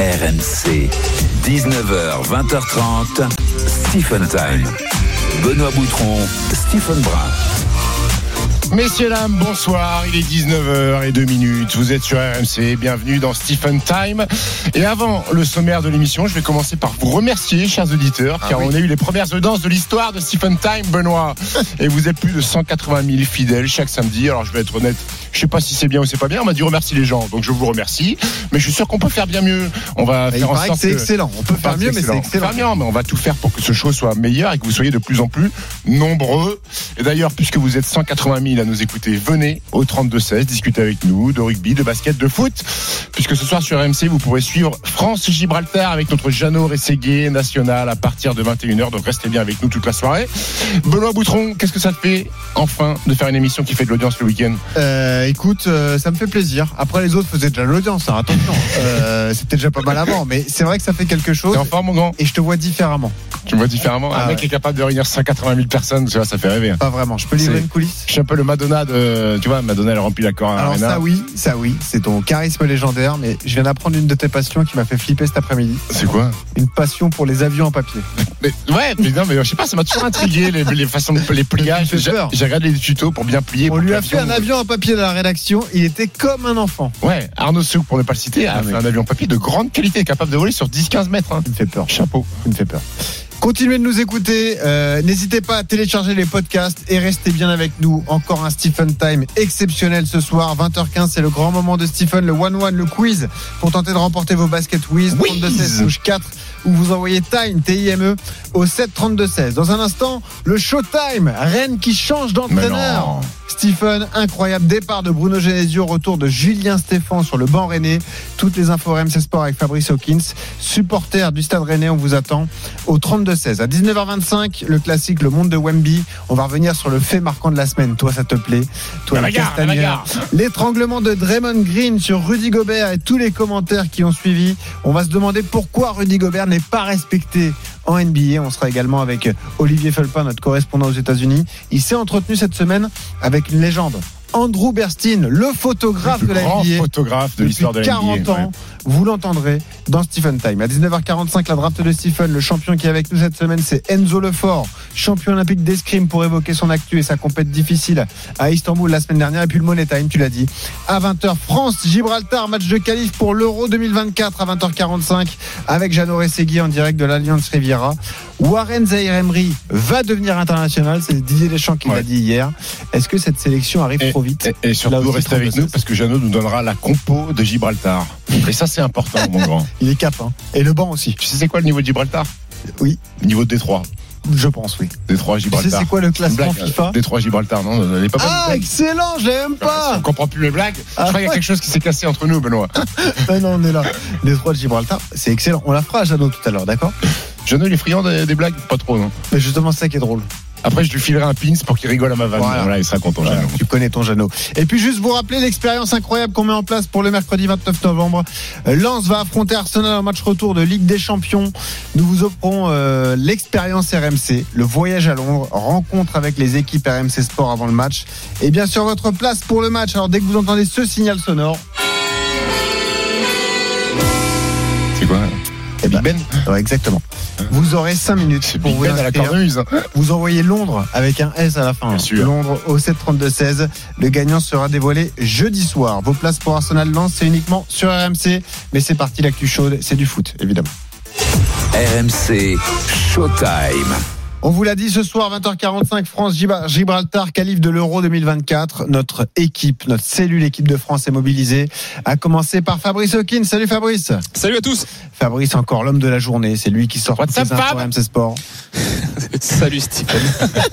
RMC, 19h, 20h30, Stephen Time. Benoît Boutron, Stephen Brun. Messieurs, dames, bonsoir. Il est 19h et 2 minutes. Vous êtes sur RMC. Bienvenue dans Stephen Time. Et avant le sommaire de l'émission, je vais commencer par vous remercier, chers auditeurs, car on a eu les premières audiences de l'histoire de Stephen Time, Benoît. Et vous êtes plus de 180 000 fidèles chaque samedi. Alors, je vais être honnête. Je sais pas si c'est bien ou c'est pas bien. On m'a dit remercie les gens. Donc, je vous remercie. Mais je suis sûr qu'on peut faire bien mieux. On va Il faire en sorte c'est excellent. On peut faire mieux, mais c'est faire excellent. bien, mais on va tout faire pour que ce show soit meilleur et que vous soyez de plus en plus nombreux. Et d'ailleurs, puisque vous êtes 180 000 à nous écouter, venez au 32-16, discuter avec nous de rugby, de basket, de foot. Puisque ce soir sur RMC, vous pourrez suivre France-Gibraltar avec notre Jeannot Rességuier national à partir de 21h. Donc restez bien avec nous toute la soirée. Benoît Boutron, qu'est-ce que ça te fait enfin de faire une émission qui fait de l'audience le week-end? Euh, écoute, euh, ça me fait plaisir. Après, les autres faisaient déjà l'audience. hein, attention, Euh, c'était déjà pas mal avant, mais c'est vrai que ça fait quelque chose. T'es en forme, mon grand Et je te vois différemment. Tu me vois différemment. Ah un mec ouais. qui est capable de réunir 180 000 personnes, tu vois, ça fait rêver. hein. Pas vraiment. Je peux livrer C'est- une coulisse? Je suis un peu le Madonna de. Tu vois, Madonna, elle remplit la Cor Alors Arena. ça oui, ça oui, c'est ton charisme légendaire, mais je viens d'apprendre une de tes passions qui m'a fait flipper cet après-midi. C'est quoi? Une passion pour les avions en papier. mais, Ouais, mais non, mais je sais pas, ça m'a toujours intrigué, les, les façons de les pliages. Ça me fait J'ai peur. j'ai regardé les tutos pour bien plier. On pour lui que a fait un avion en papier dans la rédaction, il était comme un enfant. Ouais, Arnaud Souk, pour ne pas le citer, a Ah, fait mais- un avion papier de grande qualité, capable de voler sur 10-15 mètres. hein. Il me fait peur. Chapeau. Il me fait peur. Continuez de nous écouter. euh, N'hésitez pas à télécharger les podcasts et restez bien avec nous. Encore un Stephen Time exceptionnel ce soir. 20h15, c'est le grand moment de Stephen, le 1-1, le quiz pour tenter de remporter vos baskets Wiz. Whiz. 32-16 touche 4 où vous envoyez Time, T-I-M-E, au 7 16 Dans un instant, le Showtime. Rennes qui change d'entraîneur. Stephen, incroyable départ de Bruno Genesio, retour de Julien Stéphan sur le banc rennais. Toutes les infos RMC Sport avec Fabrice Hawkins, supporter du Stade Rennais, on vous attend au 32-16. À 19h25, le classique Le Monde de Wemby. On va revenir sur le fait marquant de la semaine. Toi, ça te plaît? Toi, La la. L'étranglement de Draymond Green sur Rudy Gobert et tous les commentaires qui ont suivi. On va se demander pourquoi Rudy Gobert n'est pas respecté en NBA. On sera également avec Olivier Felpin, notre correspondant aux États-Unis. Il s'est entretenu cette semaine avec une légende. Andrew Berstein, le photographe Le de la grand NBA. photographe de l'histoire de la 40 NBA, ans, ouais. Vous l'entendrez dans Stephen Time. À 19h45, la draft de Stephen, le champion qui est avec nous cette semaine, c'est Enzo Lefort, champion olympique d'escrime pour évoquer son actu et sa compète difficile à Istanbul la semaine dernière. Et puis le Money Time, tu l'as dit. À 20h, France-Gibraltar, match de qualif pour l'Euro 2024 à 20h45 avec Jeannot Rességui en direct de l'Alliance Riviera. Warren Zaïre-Emery va devenir international, c'est Didier Deschamps qui l'a dit hier. Est-ce que cette sélection arrive Et- trop vite? Et, surtout, restez avec 32-16. nous parce que Jeannot nous donnera la compo de Gibraltar. Et ça, c'est important, mon grand. Il est cap, hein. Et le banc aussi. Tu sais, c'est quoi le niveau de Gibraltar? Oui. Niveau de Détroit. Je pense, oui. Détroit, Tu sais, Gibraltar. c'est quoi le classement blague, FIFA? Détroit, Gibraltar, non, pas bonne. Ah, excellent, je l'aime On pas. comprend plus mes blagues. Ah je crois qu'il y a quelque chose qui s'est cassé entre nous, Benoît. Ah non, on est là. Les de Gibraltar, c'est excellent. On la fera à Jeannot tout à l'heure, d'accord? Jeannot, il est friand des, des blagues Pas trop, non Mais justement, c'est ça qui est drôle. Après, je lui filerai un pins pour qu'il rigole à ma vanne. Voilà. Voilà, il sera content, Voilà, Jeannot. tu connais ton Jeannot. Et puis juste vous rappeler l'expérience incroyable qu'on met en place pour le mercredi 29 novembre. Euh, Lens va affronter Arsenal en match retour de Ligue des Champions. Nous vous offrons euh, l'expérience RMC, le voyage à Londres, rencontre avec les équipes RMC Sport avant le match. Et bien sûr votre place pour le match. Alors dès que vous entendez ce signal sonore, Big ben, Ben ouais, exactement. Vous aurez 5 minutes C'est pour Big vous Ben à la cornemuse. hein. Vous envoyez Londres avec un S à la fin. Bien sûr. Londres au 732-16. Le gagnant sera dévoilé jeudi soir. Vos places pour Arsenal Lens, c'est uniquement sur RMC. Mais c'est parti, l'actu chaude, c'est du foot, évidemment. RMC, Showtime. On vous l'a dit ce soir, 20h45, France Gib- Gibraltar, qualif de l'Euro 2024. Notre équipe, notre cellule équipe de France est mobilisée. À commencer par Fabrice Hawkins. Salut Fabrice. Salut à tous. Fabrice, encore l'homme de la journée. C'est lui qui sort What's toutes up, RMC Sport. Salut Stephen.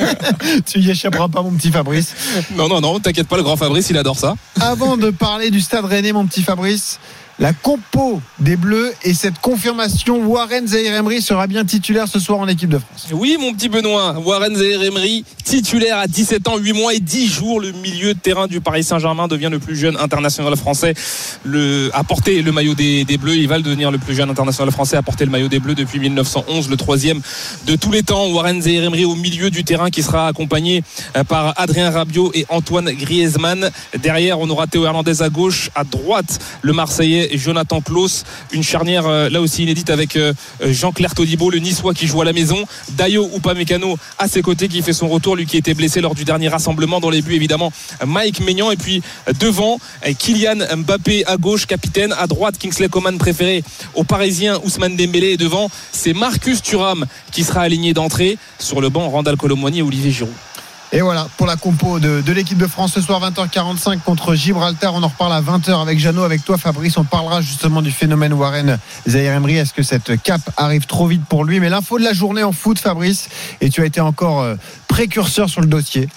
tu y échapperas pas, mon petit Fabrice. Non, non, non, t'inquiète pas, le grand Fabrice, il adore ça. Avant de parler du stade rennais, mon petit Fabrice, la compo des Bleus et cette confirmation, Warren Zaïre-Emery sera bien titulaire ce soir en équipe de France. Oui, mon petit Benoît, Warren Zaïre-Emery, titulaire à 17 ans, 8 mois et 10 jours, le milieu de terrain du Paris Saint-Germain devient le plus jeune international français à porter le maillot des, Bleus. Il va devenir le plus jeune international français à porter le maillot des Bleus depuis 1911, le troisième de tous les temps. Warren Zaïre-Emery au milieu du terrain qui sera accompagné euh, par Adrien Rabiot et Antoine Griezmann. Derrière, on aura Théo Hernandez à gauche, à droite, le Marseillais Jonathan Klaus. Une charnière euh, là aussi inédite avec euh, Jean-Claire Todibo, le Niçois qui joue à la maison. Dayo Upamecano à ses côtés qui fait son retour, lui qui était blessé lors du dernier rassemblement. Dans les buts évidemment Mike Maignan et puis devant Kylian Mbappé à gauche, capitaine. À droite Kingsley Coman préféré aux Parisiens Ousmane Dembélé et devant c'est Marcus Thuram qui sera aligné d'entrée sur le banc Randall Colomwani et Olivier Giroud. Et voilà pour la compo de, l'équipe de France ce soir 20h45 contre Gibraltar. On en reparle à 20h avec Jeannot, avec toi Fabrice. On parlera justement du phénomène Warren Zahir Emery. Est-ce que cette cape arrive trop vite pour lui? Mais l'info de la journée en foot, Fabrice, et tu as été encore euh, précurseur sur le dossier.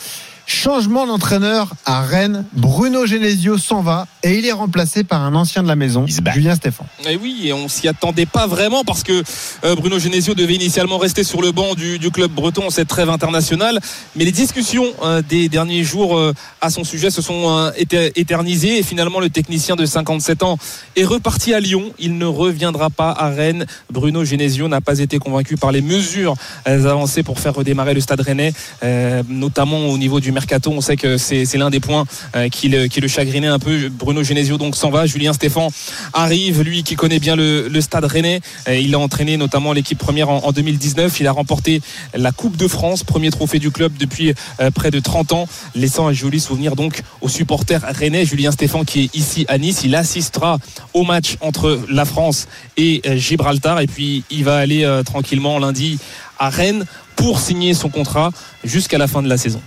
Changement d'entraîneur à Rennes. Bruno Genesio s'en va et il est remplacé par un ancien de la maison, Julien Stéphan. Et oui, et on s'y attendait pas vraiment parce que euh, Bruno Genesio devait initialement rester sur le banc du, du club breton cette trêve internationale. Mais les discussions euh, des derniers jours euh, à son sujet se sont éternisées et finalement le technicien de 57 ans est reparti à Lyon. Il ne reviendra pas à Rennes. Bruno Genesio n'a pas été convaincu par les mesures avancées pour faire redémarrer le stade rennais, notamment au niveau du On sait que c'est l'un des points qui le, qui le chagrinait un peu. Bruno Genesio donc s'en va. Julien Stéphan arrive, lui qui connaît bien le, stade rennais. Il a entraîné notamment l'équipe première en, en, 2019. Il a remporté la Coupe de France, premier trophée du club depuis euh, près de 30 ans, laissant un joli souvenir donc aux supporters rennais. Julien Stéphan qui est ici à Nice. Il assistera au match entre la France et euh, Gibraltar. Et puis il va aller euh, tranquillement lundi à Rennes pour signer son contrat jusqu'à la fin de la saison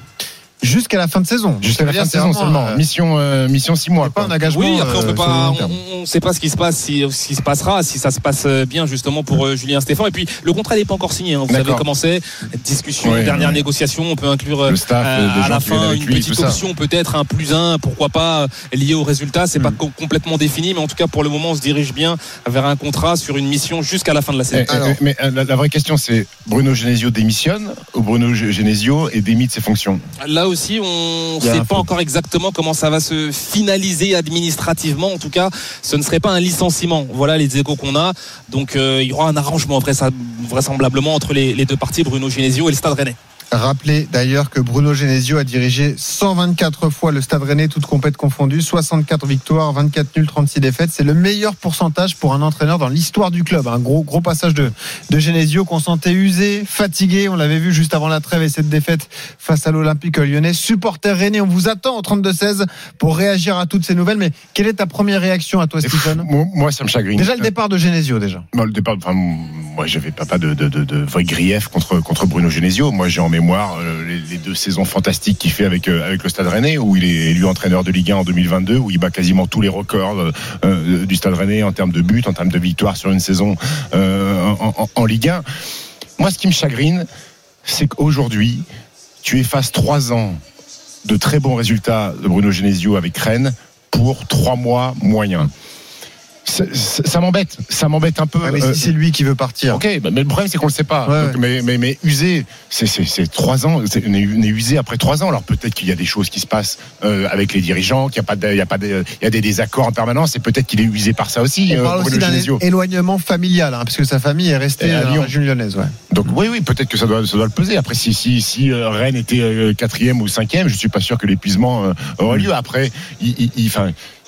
jusqu'à la fin de saison. Jusqu'à la fin de saison seulement. Euh, mission, euh, mission 6 mois. Pas un engagement. Oui, après on peut pas, on, ne sait pas ce qui se passe, si, ce qui se passera, si ça se passe bien justement pour euh, Julien Stéphane. Et puis le contrat n'est pas encore signé. Hein. Vous savez comment c'est. Discussion, ouais, dernière négociation. On peut inclure le staff, à la fin une lui, petite option, peut-être un plus un, pourquoi pas lié au résultat. C'est mm. pas complètement défini, mais en tout cas pour le moment on se dirige bien vers un contrat sur une mission jusqu'à la fin de la saison. Eh, Alors, mais la, la, vraie question c'est Bruno Genesio démissionne ou Bruno Genesio est démis de ses fonctions? Là aussi on ne sait pas encore exactement comment ça va se finaliser administrativement. En tout cas, ce ne serait pas un licenciement. Voilà les échos qu'on a. Donc euh, il y aura un arrangement vraisemblablement entre les, les deux parties, Bruno Genesio et le Stade Rennais. Rappelez d'ailleurs que Bruno Genesio a dirigé 124 fois le Stade Rennais, toutes compètes confondues, 64 victoires, 24 nuls, 36 défaites. C'est le meilleur pourcentage pour un entraîneur dans l'histoire du club. Un gros, gros passage de, de Genesio qu'on sentait usé, fatigué. On l'avait vu juste avant la trêve et cette défaite face à l'Olympique lyonnais. Supporter Rennais, on vous attend au 32-16 pour réagir à toutes ces nouvelles. Mais quelle est ta première réaction à toi, Stephen Moi, ça me chagrine. Déjà le départ de Genesio, déjà. Non, le départ, enfin, moi, j'avais pas, pas de, de, de, de vrai grief contre, contre Bruno Genesio. Moi, j'ai en mémoire euh, les, deux saisons fantastiques qu'il fait avec, euh, avec le Stade Rennais, où il est élu entraîneur de Ligue 1 en 2022, où il bat quasiment tous les records euh, du Stade Rennais en termes de buts, en termes de victoires sur une saison en, en, Ligue 1. Moi, ce qui me chagrine, c'est qu'aujourd'hui, tu effaces trois ans de très bons résultats de Bruno Genesio avec Rennes pour trois mois moyens ça, m'embête, ça m'embête un peu. Mais si c'est lui qui veut partir. Ok, bah, mais le problème c'est qu'on le sait pas. Ouais, Donc, mais, mais, mais usé, c'est trois ans, on est, on est, usé après trois ans. Alors peut-être qu'il y a des choses qui se passent euh, avec les dirigeants, qu'il y a pas, de, il y a pas, de, il y a des désaccords en permanence, et peut-être qu'il est usé par ça aussi. On euh, parle aussi d'un éloignement familial, hein, parce que sa famille est restée à Lyon, région lyonnaise. Ouais. Donc oui, oui, peut-être que ça doit, ça doit le peser. Après, si, si, si euh, Rennes était quatrième ou cinquième, je suis pas sûr que l'épuisement euh, aurait lieu. Après, il, il, il,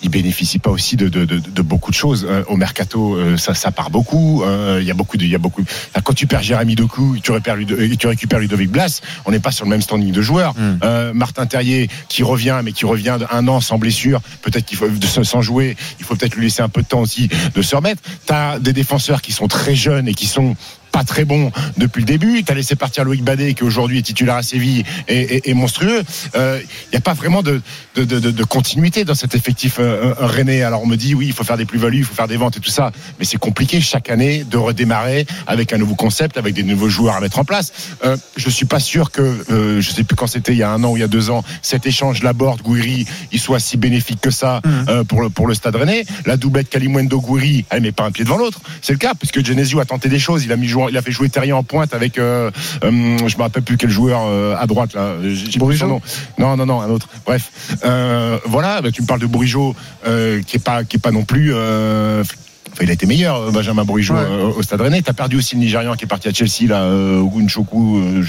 il bénéficie pas aussi de, de, de, de beaucoup de choses. Euh, au mercato, euh, ça, ça part beaucoup. Euh, il y a beaucoup de, il y a beaucoup. Quand tu perds Jérémy Doku, tu récupères, Ludovic, tu récupères Ludovic Blas. On n'est pas sur le même standing de joueurs. Mm. Martin Terrier qui revient, mais qui revient un an sans blessure. Peut-être qu'il faut sans jouer. Il faut peut-être lui laisser un peu de temps aussi de se remettre. T'as des défenseurs qui sont très jeunes et qui sont pas très bon depuis le début. Tu as laissé partir Loïc Badet, qui aujourd'hui est titulaire à Séville et, et, et monstrueux. Il euh, n'y a pas vraiment de, de, de, de, continuité dans cet effectif euh, rennais. Alors on me dit, oui, il faut faire des plus-values, il faut faire des ventes et tout ça. Mais c'est compliqué chaque année de redémarrer avec un nouveau concept, avec des nouveaux joueurs à mettre en place. Euh, je suis pas sûr que, euh, je sais plus quand c'était, il y a un an ou il y a deux ans, cet échange Laborde-Gouiri, il soit si bénéfique que ça mmh. pour, le, pour le stade rennais. La doublette Kalimwendo-Gouiri, elle met pas un pied devant l'autre. C'est le cas, puisque Genesio a tenté des choses. Il a mis il a fait jouer Terrier en pointe avec, euh, euh, je me rappelle plus quel joueur euh, à droite là. Bourigeau Non, non, non, un autre. Bref, euh, voilà. Bah, tu me parles de Bourigeau, qui est pas, qui est pas non plus. Enfin, il a été meilleur, Benjamin Bourigeau, ouais. au Stade Rennais. T'as perdu aussi le Nigérian qui est parti à Chelsea, là, euh, Ogunchoku. Euh.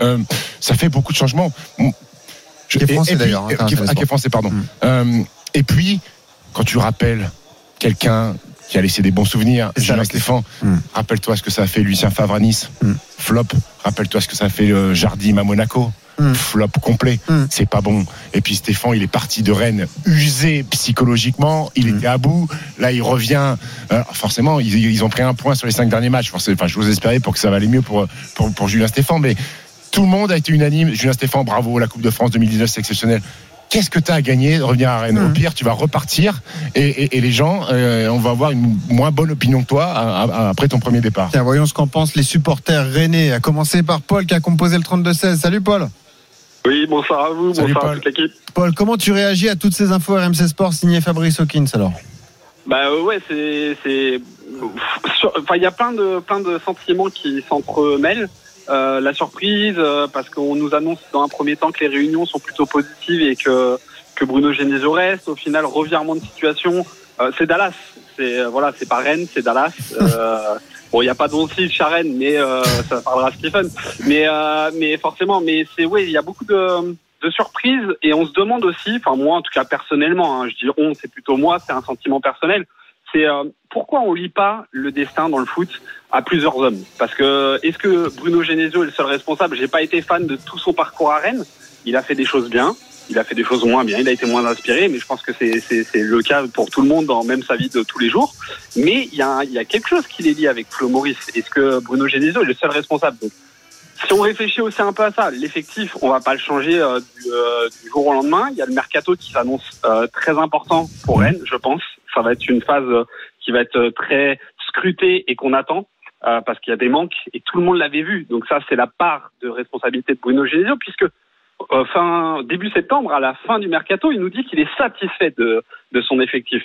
Ouais, ça fait beaucoup de changements. Je, qui est français d'ailleurs. Hein, qui, ah, qui est français, pardon. Mm. et puis, quand tu rappelles quelqu'un qui a laissé des bons souvenirs, Julien Stéphane, Hmm. rappelle-toi ce que ça a fait Lucien Favre à Nice, Hmm. flop. Rappelle-toi ce que ça a fait euh, Jardim à Monaco, Hmm. flop complet. C'est pas bon. Et puis Stéphane, il est parti de Rennes usé psychologiquement, il était à bout. Là, il revient. Alors, forcément, ils, ils ont pris un point sur les cinq derniers matchs. Forcément, Enfin, je vous espérais pour que ça va aller mieux pour, pour, pour Julien Stéphane, mais tout le monde a été unanime. Julien Stéphane, bravo, la Coupe de France 2019, c'est exceptionnel. Qu'est-ce que tu as à gagner de revenir à Rennes Mhm. Au pire, tu vas repartir et, et- et les gens, euh, on va avoir une moins bonne opinion que toi à- à- après ton premier départ. Tiens, voyons ce qu'en pensent les supporters rennais, à commencer par Paul qui a composé le 32-16. Salut Paul. Oui, bonsoir à vous, Salut, bonsoir Paul. à toute l'équipe. Paul, comment tu réagis à toutes ces infos RMC Sport signées Fabrice Hawkins alors Bah euh, ouais, c'est c'est enfin il y a plein de plein de sentiments qui s'entremêlent. Euh, la surprise euh, parce qu'on nous annonce dans un premier temps que les réunions sont plutôt positives et que que Bruno Genesio reste. Au final, revirement de situation. Euh, c'est Dallas. C'est euh, voilà, c'est pas Rennes, c'est Dallas. Euh, bon, il y a pas d'Oncif à Rennes, mais euh, ça parlera à Stephen. Mais euh, mais forcément, mais c'est oui, il y a beaucoup de de surprises et on se demande aussi, enfin moi en tout cas personnellement, hein, je dis on, c'est plutôt moi, c'est un sentiment personnel, c'est euh, pourquoi on lit pas le destin dans le foot à plusieurs hommes Parce que est-ce que Bruno Genesio est le seul responsable? J'ai pas été fan de tout son parcours à Rennes. Il a fait des choses bien, il a fait des choses moins bien, il a été moins inspiré, mais je pense que c'est le cas pour tout le monde dans même sa vie de tous les jours. Mais il y a quelque chose qui les lie avec Flo Maurice. Est-ce que Bruno Genesio est le seul responsable? Donc, si on réfléchit aussi un peu à ça, l'effectif, on va pas le changer euh, du, euh, du jour au lendemain. Il y a le mercato qui s'annonce très important pour Rennes, je pense. Ça va être une phase euh, qui va être euh, très scrutée et qu'on attend euh, parce qu'il y a des manques et tout le monde l'avait vu. Donc ça, c'est la part de responsabilité de Bruno Genesio puisque fin début septembre, à la fin du mercato, il nous dit qu'il est satisfait de, de son effectif.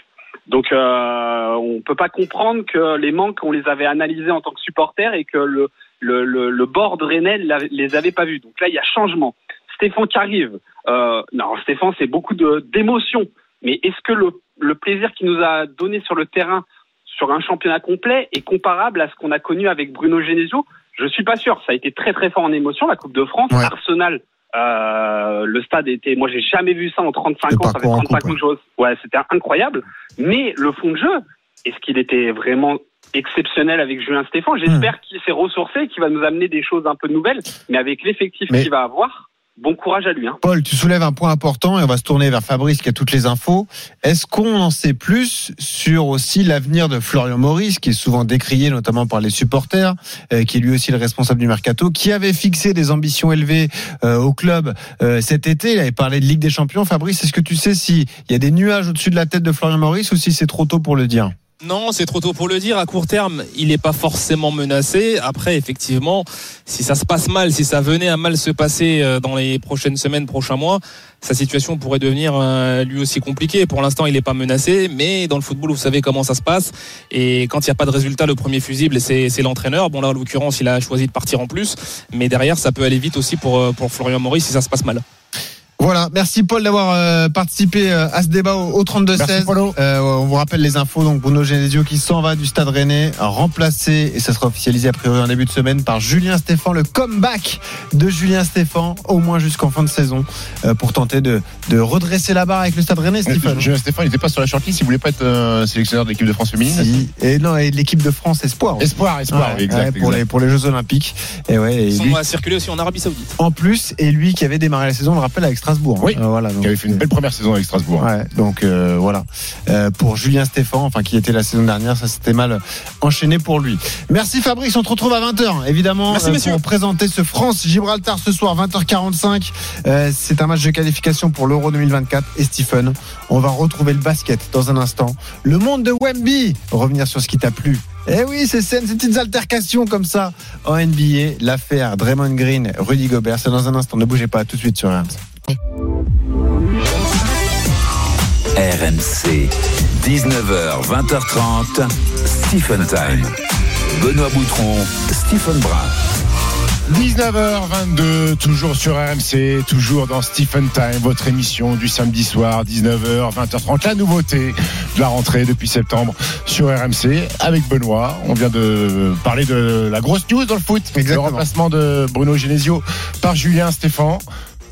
Donc euh, on peut pas comprendre que les manques on les avait analysés en tant que supporter et que le le, le, le rennais l'a- les avait pas vus. Donc là il y a changement. Stéphane qui arrive. Non Stéphane c'est beaucoup de d'émotions. Mais est-ce que le, le plaisir qu'il nous a donné sur le terrain sur un championnat complet est comparable à ce qu'on a connu avec Bruno Genesio Je suis pas sûr. Ça a été très très fort en émotion la Coupe de France. Ouais. Arsenal. Euh, le stade était, moi j'ai jamais vu ça en 35 Le ans, ça fait parcours en 35 coupe, ans que je ouais, c'était incroyable. Mais le fond de jeu, est-ce qu'il était vraiment exceptionnel avec Julien Stéphane? J'espère Hmm. qu'il s'est ressourcé, qu'il va nous amener des choses un peu nouvelles, mais avec l'effectif qu'il va avoir, bon courage à lui. Hein. Paul, tu soulèves un point important et on va se tourner vers Fabrice qui a toutes les infos. Est-ce qu'on en sait plus sur aussi l'avenir de Florian Maurice, qui est souvent décrié notamment par les supporters, euh, qui est lui aussi le responsable du mercato, qui avait fixé des ambitions élevées euh, au club euh, cet été? Il avait parlé de Ligue des Champions. Fabrice, est-ce que tu sais s'il y a des nuages au-dessus de la tête de Florian Maurice ou si c'est trop tôt pour le dire? Non, c'est trop tôt pour le dire. À court terme, il n'est pas forcément menacé. Après, effectivement, si ça se passe mal, si ça venait à mal se passer euh, dans les prochaines semaines, prochains mois, sa situation pourrait devenir euh, lui aussi compliquée. Pour l'instant, il n'est pas menacé, mais dans le football, vous savez comment ça se passe. Et quand il n'y a pas de résultat, le premier fusible, c'est l'entraîneur. Bon, là, en l'occurrence, il a choisi de partir en plus. Mais derrière, ça peut aller vite aussi pour, euh, pour Florian Maurice si ça se passe mal. Voilà, merci Paul d'avoir euh, participé euh, à ce débat au, au 32-16. Merci, Paulo. Euh, on vous rappelle les infos, donc Bruno Genesio qui s'en va du stade rennais, remplacé, et ça sera officialisé a priori en début de semaine, par Julien Stéphan, le comeback de Julien Stéphan, au moins jusqu'en fin de saison, euh, pour tenter de, de redresser la barre avec le stade rennais, Stéphane. Julien Stéphane, il n'était pas sur la shortlist, il voulait pas être euh, sélectionneur de l'équipe de France féminine. Si. Et non, et l'équipe de France Espoir. aussi. Espoir, espoir, Ouais, exact. ouais, pour, exact. Les, pour les Jeux Olympiques. Et ouais, et Ils lui, sont à circuler aussi en Arabie Saoudite. en plus, et lui qui avait démarré la saison, on le rappelle, avec Strasbourg. Oui. Euh, voilà, donc, Qui avait fait une belle première saison avec Strasbourg. Ouais, donc euh, voilà. Euh, pour Julien Stéphan, enfin qui était la saison dernière, ça s'était mal enchaîné pour lui. Merci Fabrice, on te retrouve à 20h évidemment Merci, euh, pour présenter ce France Gibraltar ce soir 20h45. Euh, c'est un match de qualification pour l'Euro 2024 et Stephen, on va retrouver le basket dans un instant. Le monde de Wemby, revenir sur ce qui t'a plu. Eh oui, c'est scènes, ces petites altercations comme ça en NBA, l'affaire Draymond Green, Rudy Gobert, c'est dans un instant. Ne bougez pas, tout de suite sur RMC. RMC, 19h, 20h30, Stephen Time. Benoît Boutron, Stephen Brun. 19h22, toujours sur RMC, toujours dans Stephen Time, votre émission du samedi soir, 19h, 20h30. La nouveauté de la rentrée depuis septembre sur RMC avec Benoît. On vient de parler de la grosse news dans le foot. Exactement. Le remplacement de Bruno Genesio par Julien Stéphan.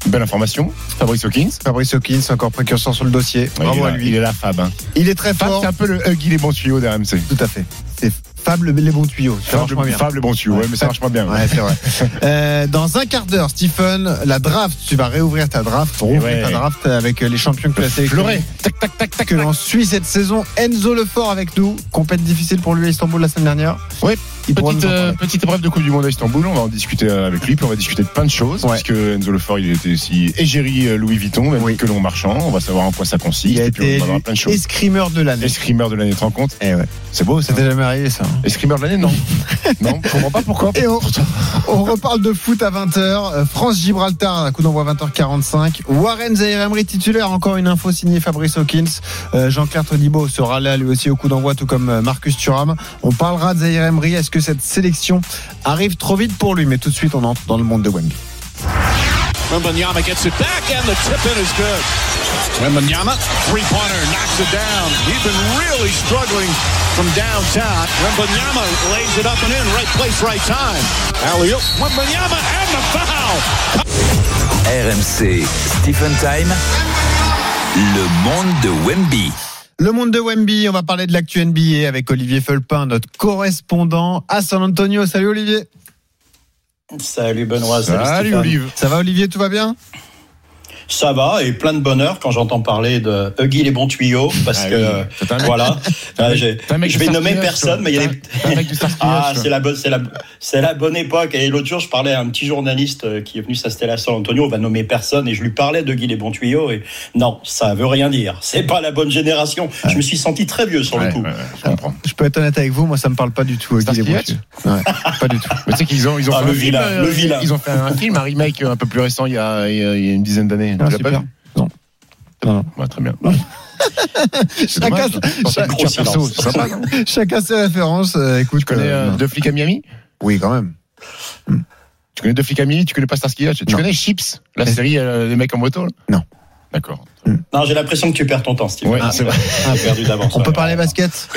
Belle information. Fabrice Hawkins. Fabrice Hawkins, encore précurseur sur le dossier. Bravo il est à lui. Il est là, Fab. hein. Il est très Fab, fort. c'est un peu le Huggy les bons tuyaux d'RMC. Tout à fait. C'est Fab le- les bons tuyaux. Ça marche Fab, le- bien. Fab les bons tuyaux, ouais, mais ça marche pas bien. Ouais, c'est vrai. Euh, dans un quart d'heure, Stephen, la draft, tu vas réouvrir ta draft, rouvrir ta draft avec les champions as Fleuret. Tac, tac, tac, tac. Que l'on suit cette saison. Enzo Lefort avec nous. Compète difficile pour lui à Istanbul la semaine dernière. Ouais, Il Petite, euh, parler. petite épreuve de Coupe du Monde à Istanbul, on va en discuter euh, avec lui, puis on va discuter de plein de choses, Ouais. puisque Enzo Lefort, il était aussi égérie euh, Louis Vuitton, même Oui. que l'on marchand, on va savoir en quoi ça consiste, Il a et puis été on va plein de choses. escrimeur de l'année. Escrimeur de l'année, tu te rends compte Eh ouais. C'est beau, ça. C'était jamais arrivé ça. hein? Escrimeur de l'année, non. non, je comprends pas pourquoi. Et on, on reparle de foot à 20h. France-Gibraltar, à coup d'envoi 20h45. Warren Zaire-Emery titulaire, encore une info signée Fabrice Hawkins. Euh, Jean-Claire Todibo sera là lui aussi au coup d'envoi, tout comme euh, Marcus Thuram. On parlera de Zaire-Emery. Est-ce que cette sélection arrive trop vite pour lui Mais tout de suite, on entre dans le monde de Wemby. Wembanyama gets it back and the tip in is good. Wembanyama, three-pointer, knocks it down. He's been really struggling from downtown. Wembanyama lays it up and in, right place, right time. Alley-oop, Wembanyama and the foul. RMC Stephen Time. Le monde de Wemby. Le monde de Wemby, on va parler de l'actu NBA avec Olivier Felpin, notre correspondant à San Antonio. Salut Olivier. Salut Benoît, salut, Salut. Olive. Ça va Olivier, tout va bien? Ça va et plein de bonheur quand j'entends parler de Huggy les bons tuyaux parce Ah que oui, c'est un mec- voilà, un Ouais, mec- j'ai- c'est un mec je vais nommer personne mais il y a des Ah, c'est la bonne c'est la c'est la bonne époque et l'autre jour je parlais à un petit journaliste euh, qui est venu s'installer à San Antonio, on va nommer personne et je lui parlais de Huggy les bons tuyaux et non, ça veut rien dire. C'est pas la bonne génération. Je me suis senti très vieux sur Ouais, le coup. ouais, ouais, je comprends. Je peux être honnête avec vous, moi ça me parle pas du tout. Guy Lebon. Hutch Ouais, pas du tout. Mais tu sais qu'ils ont, ils ont Ah, fait le un film, euh, le vilain. Ils ont fait un film, un remake un peu plus récent il y a- il y a une dizaine d'années. Ah, Tu l'as pas vu Non. Non. Ouais, Très bien. C'est Chacun, sa chacun- culture perso, silence. c'est sympa, non chacun ses références. euh, écoute, Tu connais euh, euh, Deux flics à Miami? Oui quand même. Tu connais Deux flics à Miami? Tu connais pas Starsky Hutch? Tu Non. connais Chips La Mais- série euh, des mecs en moto là? Non. D'accord. Non, j'ai l'impression que tu perds ton temps, Steve. Ouais, c'est vrai. J'ai perdu d'avance. On peut parler basket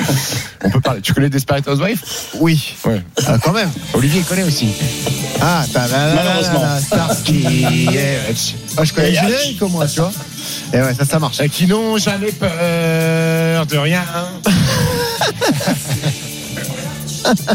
On peut parler. Tu connais Desperate Housewives? Oui. Ouais. Ah, quand même. Olivier il connaît aussi. Ah, t'as Malheureusement. Starsky Hutch. Ah, je connais générique au moins, tu vois. Et ouais, ça, ça marche. Et qui n'ont jamais peur de rien.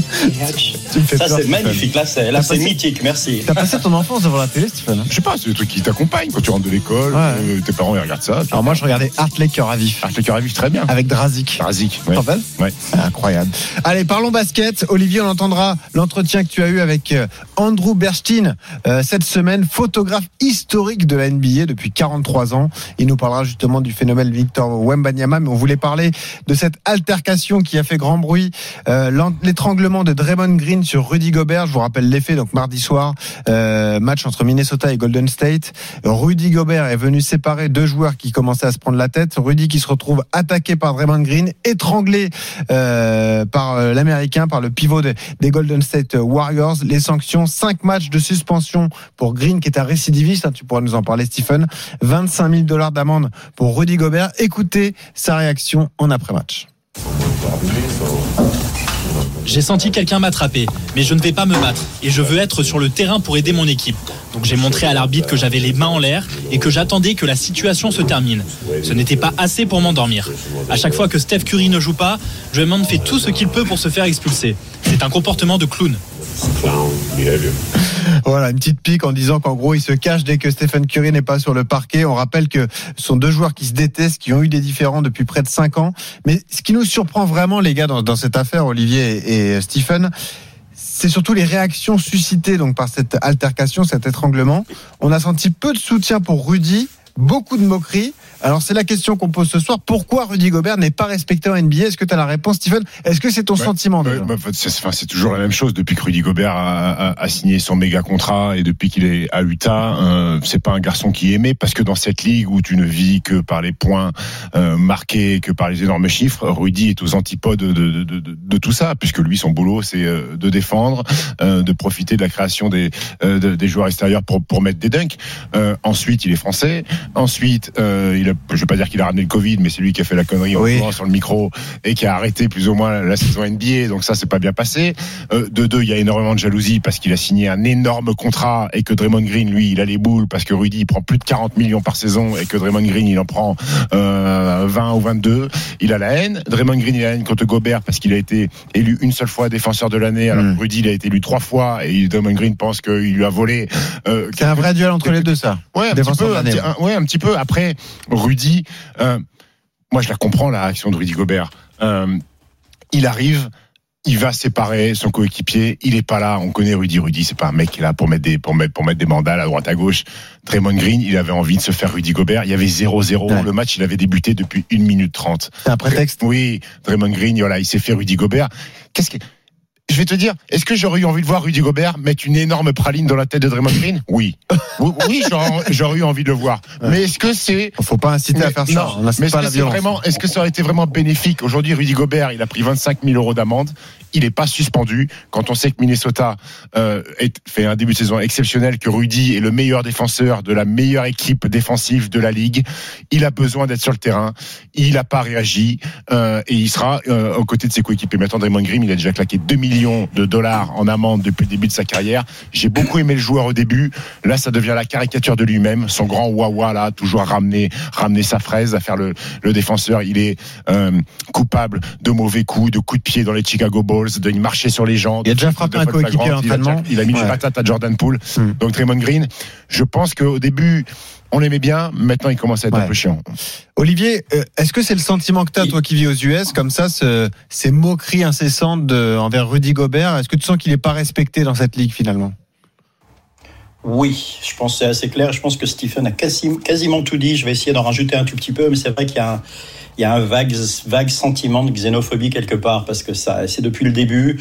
Tu me fais Ça peur, c'est magnifique. Là, c'est là, c'est passé- mythique. Merci. T'as passé ton enfance devant la télé, Stephen Je sais pas, c'est des trucs qui t'accompagnent quand tu rentres de l'école. Ouais. euh, tes parents ils regardent ça. Alors moi, je regardais Art Laker à vif. Le cœur à vif très bien. Avec Drazik. Razik. Tu Ouais. t'en Ouais. Incroyable. Allez, parlons basket. Olivier, on entendra l'entretien que tu as eu avec euh, Andrew Bernstein euh, cette semaine, photographe historique de la NBA depuis 43 ans. Il nous parlera justement du phénomène Victor Wembanyama, mais on voulait parler de cette altercation qui a fait grand bruit, euh, l'étranglement de Draymond Green sur Rudy Gobert. Je vous rappelle l'effet, donc mardi soir, euh, match entre Minnesota et Golden State. Rudy Gobert est venu séparer deux joueurs qui commençaient à se prendre la tête. Rudy qui se retrouve attaqué par Draymond Green, étranglé euh, par euh, l'Américain, par le pivot des, des Golden State Warriors. Les sanctions, 5 matchs de suspension pour Green qui est un récidiviste, hein, tu pourras nous en parler Stephen, 25 000 dollars d'amende pour Rudy Gobert. Écoutez sa réaction en après-match. J'ai senti quelqu'un m'attraper, mais je ne vais pas me battre et je veux être sur le terrain pour aider mon équipe. Donc j'ai montré à l'arbitre que j'avais les mains en l'air et que j'attendais que la situation se termine. Ce n'était pas assez pour m'endormir. À chaque fois que Steph Curry ne joue pas, Draymond fait tout ce qu'il peut pour se faire expulser. C'est un comportement de clown. Voilà, une petite pique en disant qu'en gros, il se cache dès que Stephen Curry n'est pas sur le parquet. On rappelle que ce sont deux joueurs qui se détestent, qui ont eu des différends depuis près de cinq ans. Mais ce qui nous surprend vraiment, les gars, dans, cette affaire, Olivier et, et Stephen, c'est surtout les réactions suscitées donc par cette altercation, cet étranglement. On a senti peu de soutien pour Rudy, beaucoup de moqueries. Alors c'est la question qu'on pose ce soir. Pourquoi Rudy Gobert n'est pas respecté en NBA Est-ce que tu as la réponse, Stephen Est-ce que c'est ton Ouais, sentiment déjà? bah, c'est enfin, c'est toujours la même chose depuis que Rudy Gobert a, a- a signé son méga contrat et depuis qu'il est à Utah. euh, c'est pas un garçon qui est aimé parce que dans cette ligue où tu ne vis que par les points euh, marqués, que par les énormes chiffres, Rudy est aux antipodes de, de, de, de- tout ça puisque lui son boulot c'est euh, de défendre, euh, de profiter de la création des euh, de- des joueurs extérieurs pour pour mettre des dunks. Euh, ensuite il est français. Ensuite, euh, il a, je vais pas dire qu'il a ramené le Covid, mais c'est lui qui a fait la connerie en Oui. jouant sur le micro et qui a arrêté plus ou moins la saison NBA. Donc ça, c'est pas bien passé. Euh, de deux, il y a énormément de jalousie parce qu'il a signé un énorme contrat et que Draymond Green, lui, il a les boules parce que Rudy il prend plus de 40 millions par saison et que Draymond Green, il en prend euh, 20 ou 22. Il a la haine. Draymond Green, il a la haine contre Gobert parce qu'il a été élu une seule fois défenseur de l'année, alors Mm. que Rudy, il a été élu trois fois et Draymond Green pense qu'il lui a volé. euh, C'est un vrai duel entre les deux, ça. Ouais, un Défenseur peu, de l'année, ouais, un petit peu. Après, Rudy, euh, moi je la comprends la réaction de Rudy Gobert. Euh, il arrive, il va séparer son coéquipier. Il est pas là. On connaît Rudy. Rudy, c'est pas un mec qui est là pour mettre des pour mettre pour mettre des mandales à droite à gauche. Draymond Green, il avait envie de se faire Rudy Gobert. Il y avait 0-0. Ouais. Le match, il avait débuté depuis 1 minute 30. C'est un prétexte. Oui, Draymond Green, voilà, il s'est fait Rudy Gobert. Qu'est-ce que je vais te dire, est-ce que j'aurais eu envie de voir Rudy Gobert mettre une énorme praline dans la tête de Draymond Green? Oui. Oui, oui, j'aurais eu envie de le voir. Ouais. Mais est-ce que c'est Faut pas inciter à faire ça. non, mais est-ce que vraiment, ça aurait été vraiment bénéfique? Aujourd'hui, Rudy Gobert, il a pris 25 000 euros d'amende. Il n'est pas suspendu. Quand on sait que Minnesota euh, fait un début de saison exceptionnel, que Rudy est le meilleur défenseur de la meilleure équipe défensive de la ligue, il a besoin d'être sur le terrain. Il n'a pas réagi euh, et il sera euh, aux côtés de ses coéquipiers. Maintenant, Draymond Green, il a déjà claqué 2 millions de dollars en amende depuis le début de sa carrière. J'ai beaucoup aimé le joueur au début. Là, ça devient la caricature de lui-même. Son grand wawa là, toujours à ramener, ramener sa fraise, à faire le, le défenseur. Il est euh, coupable de mauvais coups, de coups de pied dans les Chicago Bulls, de marcher sur les gens. Il a déjà frappé un coéquipier flagrante. Il Il a mis Ouais. une patate à Jordan Poole. Hmm. Donc Draymond Green, je pense qu'au début, on l'aimait bien. Maintenant, il commence à être Ouais. un peu chiant. Olivier, euh, est-ce que c'est le sentiment que tu as, toi qui vis aux US, comme ça, ce- ces moqueries incessantes de, envers Rudy Gobert? Est-ce que tu sens qu'il n'est pas respecté dans cette ligue finalement? Oui, je pense que c'est assez clair. Je pense que Stephen a quasi- quasiment tout dit. Je vais essayer d'en rajouter un tout petit peu, mais c'est vrai qu'il y a un, il y a un vague, vague sentiment de xénophobie quelque part parce que ça, c'est depuis le début.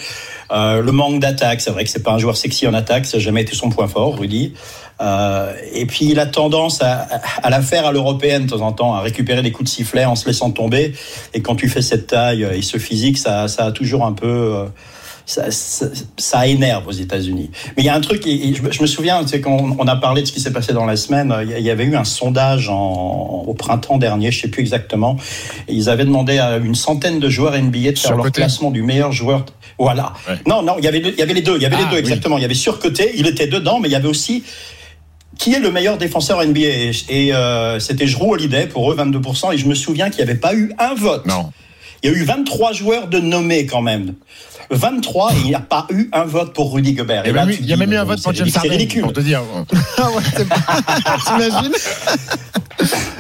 Euh, le manque d'attaque, c'est vrai que c'est pas un joueur sexy en attaque, ça n'a jamais été son point fort, Rudy. Euh, et puis il a tendance à, à la faire à l'européenne de temps en temps, à récupérer des coups de sifflet en se laissant tomber. Et quand tu fais cette taille et ce physique, ça, ça a toujours un peu euh, ça, ça, ça énerve aux États-Unis. Mais il y a un truc, et- je, me- je me souviens, sais, quand on, a parlé de ce qui s'est passé dans la semaine, il y a- il y avait eu un sondage en, au printemps dernier, je sais plus exactement, et ils avaient demandé à une centaine de joueurs NBA de faire leur classement du meilleur joueur. Voilà. Ouais. Non, non, il y avait, le- il y avait les deux, il y avait les Ah, deux oui. exactement. Il y avait surcoté, il était dedans, mais il y avait aussi qui est le meilleur défenseur NBA Et, euh, c'était Jrue Holiday pour eux 22%. Et je me souviens qu'il n'y avait pas eu un vote. Non. Il y a eu 23 joueurs de nommés quand même. 23 et il n'y a pas eu un vote pour Rudy Gobert. Il y a même eu- tu il y a dis, même eu un vote pour c'est James c'est Harden, ridicule. pour te dire. Ah ouais, c'est T'imagines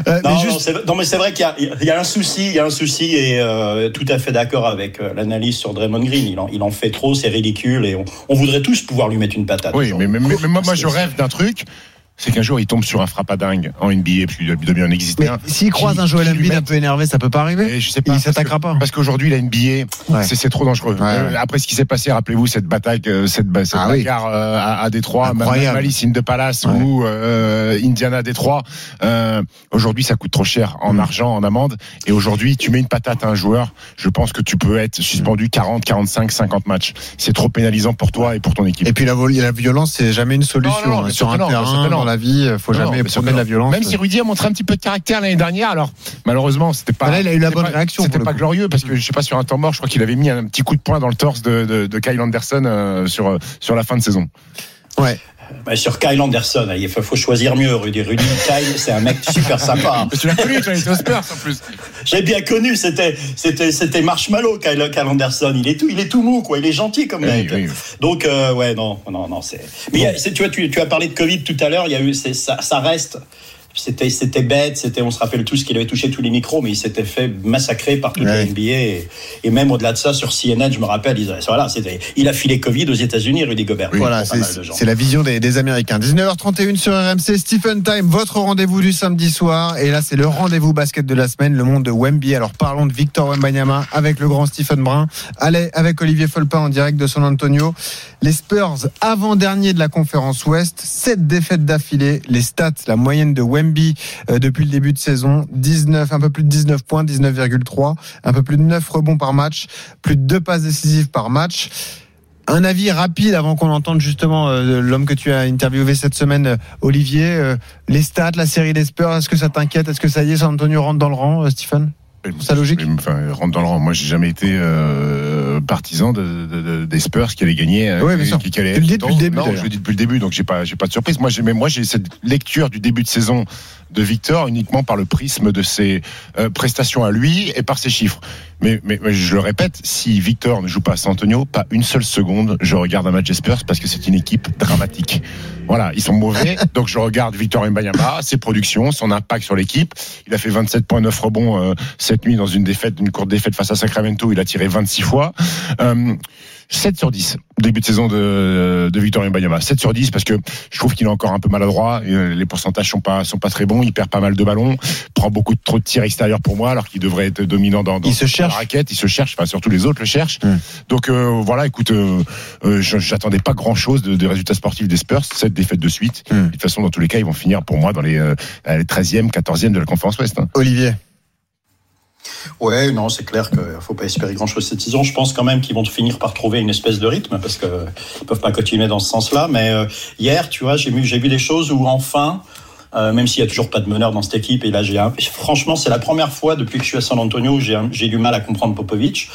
Euh, Non, juste- non, c'est- non, mais c'est vrai qu'il y a, il y a un souci, il y a un souci et euh, tout à fait d'accord avec euh, l'analyse sur Draymond Green. Il en, il en fait trop, c'est ridicule et on, on voudrait tous pouvoir lui mettre une patate. Oui, mais, mais- mais moi, je rêve d'un truc. C'est qu'un jour, il tombe sur un frappadingue en NBA, parce qu'il doit bien en exister mais s'il croise un Joel Embiid un peu énervé, ça peut pas arriver Et je sais pas. Il s'attaquera que- pas. Parce qu'aujourd'hui, la NBA, Ouais. c'est trop dangereux. Ouais. Après ce qui s'est passé, rappelez-vous cette bataille, cette, cette Ah bagarre euh, à, à Détroit. Malice in the Palace Ouais. ou euh, Indiana Détroit. Euh, aujourd'hui, ça coûte trop cher en Mm. argent, en amende. Et aujourd'hui, tu mets une patate à un joueur, je pense que tu peux être suspendu 40, 45, 50 matchs. C'est trop pénalisant pour toi et pour ton équipe. Et puis la, violence, c'est jamais une solution. Non, non, hein. Sur un que terrain, que. Dans la vie, faut Non, jamais que de la violence. Même si Rudy a montré un petit peu de caractère l'année dernière, alors malheureusement c'était pas. Là, il a eu la bonne pas- réaction, C'était pas coup. glorieux parce que je sais pas sur un temps mort, je crois qu'il avait mis un petit coup de poing dans le torse de, de, de Kyle Anderson euh, sur euh, sur la fin de saison. Ouais. Bah, sur Kyle Anderson, il faut, faut choisir mieux. Rudy, Rudy Kyle, c'est un mec super sympa. Tu l'as connu, tu as été aux Spurs en plus. J'ai bien connu, c'était, c'était, c'était Marshmallow, Kyle, Kyle Anderson. Il est tout, il est tout mou, quoi. Il est gentil comme mec. oui. Donc, euh, ouais, non, non, non, c'est. Mais a- tu vois, tu, tu as parlé de Covid tout à l'heure. Il y a eu, ça, ça reste. C'était, c'était bête. C'était, on se rappelle tous qu'il avait touché tous les micros, mais il s'était fait massacrer par toute la Ouais. NBA. Et, et même au-delà de ça, sur CNN, je me rappelle, ils, voilà, c'était, il a filé Covid aux États-Unis, Rudy Gobert. Voilà, c'est la vision des, des Américains. 19h31 sur RMC, Stephen Time, votre rendez-vous du samedi soir. Et là, c'est le rendez-vous basket de la semaine, le monde de Wemby. Alors parlons de Victor Wembanyama avec le grand Stephen Brun. Allez, avec Olivier Folpin en direct de San Antonio. Les Spurs, avant-dernier de la conférence Ouest, 7 défaites d'affilée. Les stats, la moyenne de Wemby euh, depuis le début de saison, 19, un peu plus de 19 points, 19,3, un peu plus de 9 rebonds par match, plus de 2 passes décisives par match. Un avis rapide avant qu'on entende justement euh, l'homme que tu as interviewé cette semaine, euh, Olivier. Les stats, la série des Spurs, est-ce que ça t'inquiète? Est-ce que ça y est, San Antonio rentre dans le rang, Stephen? C'est logique. Enfin, rentre dans le rang. Moi, j'ai jamais été euh, partisan de, de- de- des Spurs qui allaient gagner. euh, Ouais, bien sûr. qui- qui allaient Tu le dis depuis le début, Non, je le dis depuis le début, donc j'ai pas, j'ai pas de surprise. Moi, j'ai, moi, j'ai cette lecture du début de saison de Victor uniquement par le prisme de ses euh, prestations à lui et par ses chiffres. Mais, mais, mais je le répète, si Victor ne joue pas à San Antonio, pas une seule seconde, je regarde un match des Spurs parce que c'est une équipe dramatique. Voilà, ils sont mauvais, donc je regarde Victor Mbayama, ses productions, son impact sur l'équipe. Il a fait 27.9 rebonds euh, cette nuit dans une défaite, une courte défaite face à Sacramento. Il a tiré 26 fois. Euh, 7 sur 10 début de saison de, de Victor Mbayama 7 sur 10 parce que je trouve qu'il est encore un peu maladroit et, euh, les pourcentages sont pas sont pas très bons il perd pas mal de ballons prend beaucoup de trop de tirs extérieurs pour moi alors qu'il devrait être dominant dans, dans Il se cherche. la raquette il se cherche enfin surtout les autres le cherchent Mm. donc euh, voilà écoute euh, euh, j'attendais pas grand chose de, des résultats sportifs des Spurs cette défaite de suite Mm. de toute façon dans tous les cas ils vont finir pour moi dans les, euh, les 13e 14e de la conférence Ouest hein. Olivier. Ouais, non, c'est clair qu'il faut pas espérer grand-chose cette saison. Je pense quand même qu'ils vont finir par trouver une espèce de rythme parce que ils peuvent pas continuer dans ce sens-là. Mais euh, hier, tu vois, j'ai vu, vu des choses où enfin, euh, même s'il y a toujours pas de meneur dans cette équipe, et là, j'ai un- franchement, c'est la première fois depuis que je suis à San Antonio où j'ai du mal à comprendre Popovic.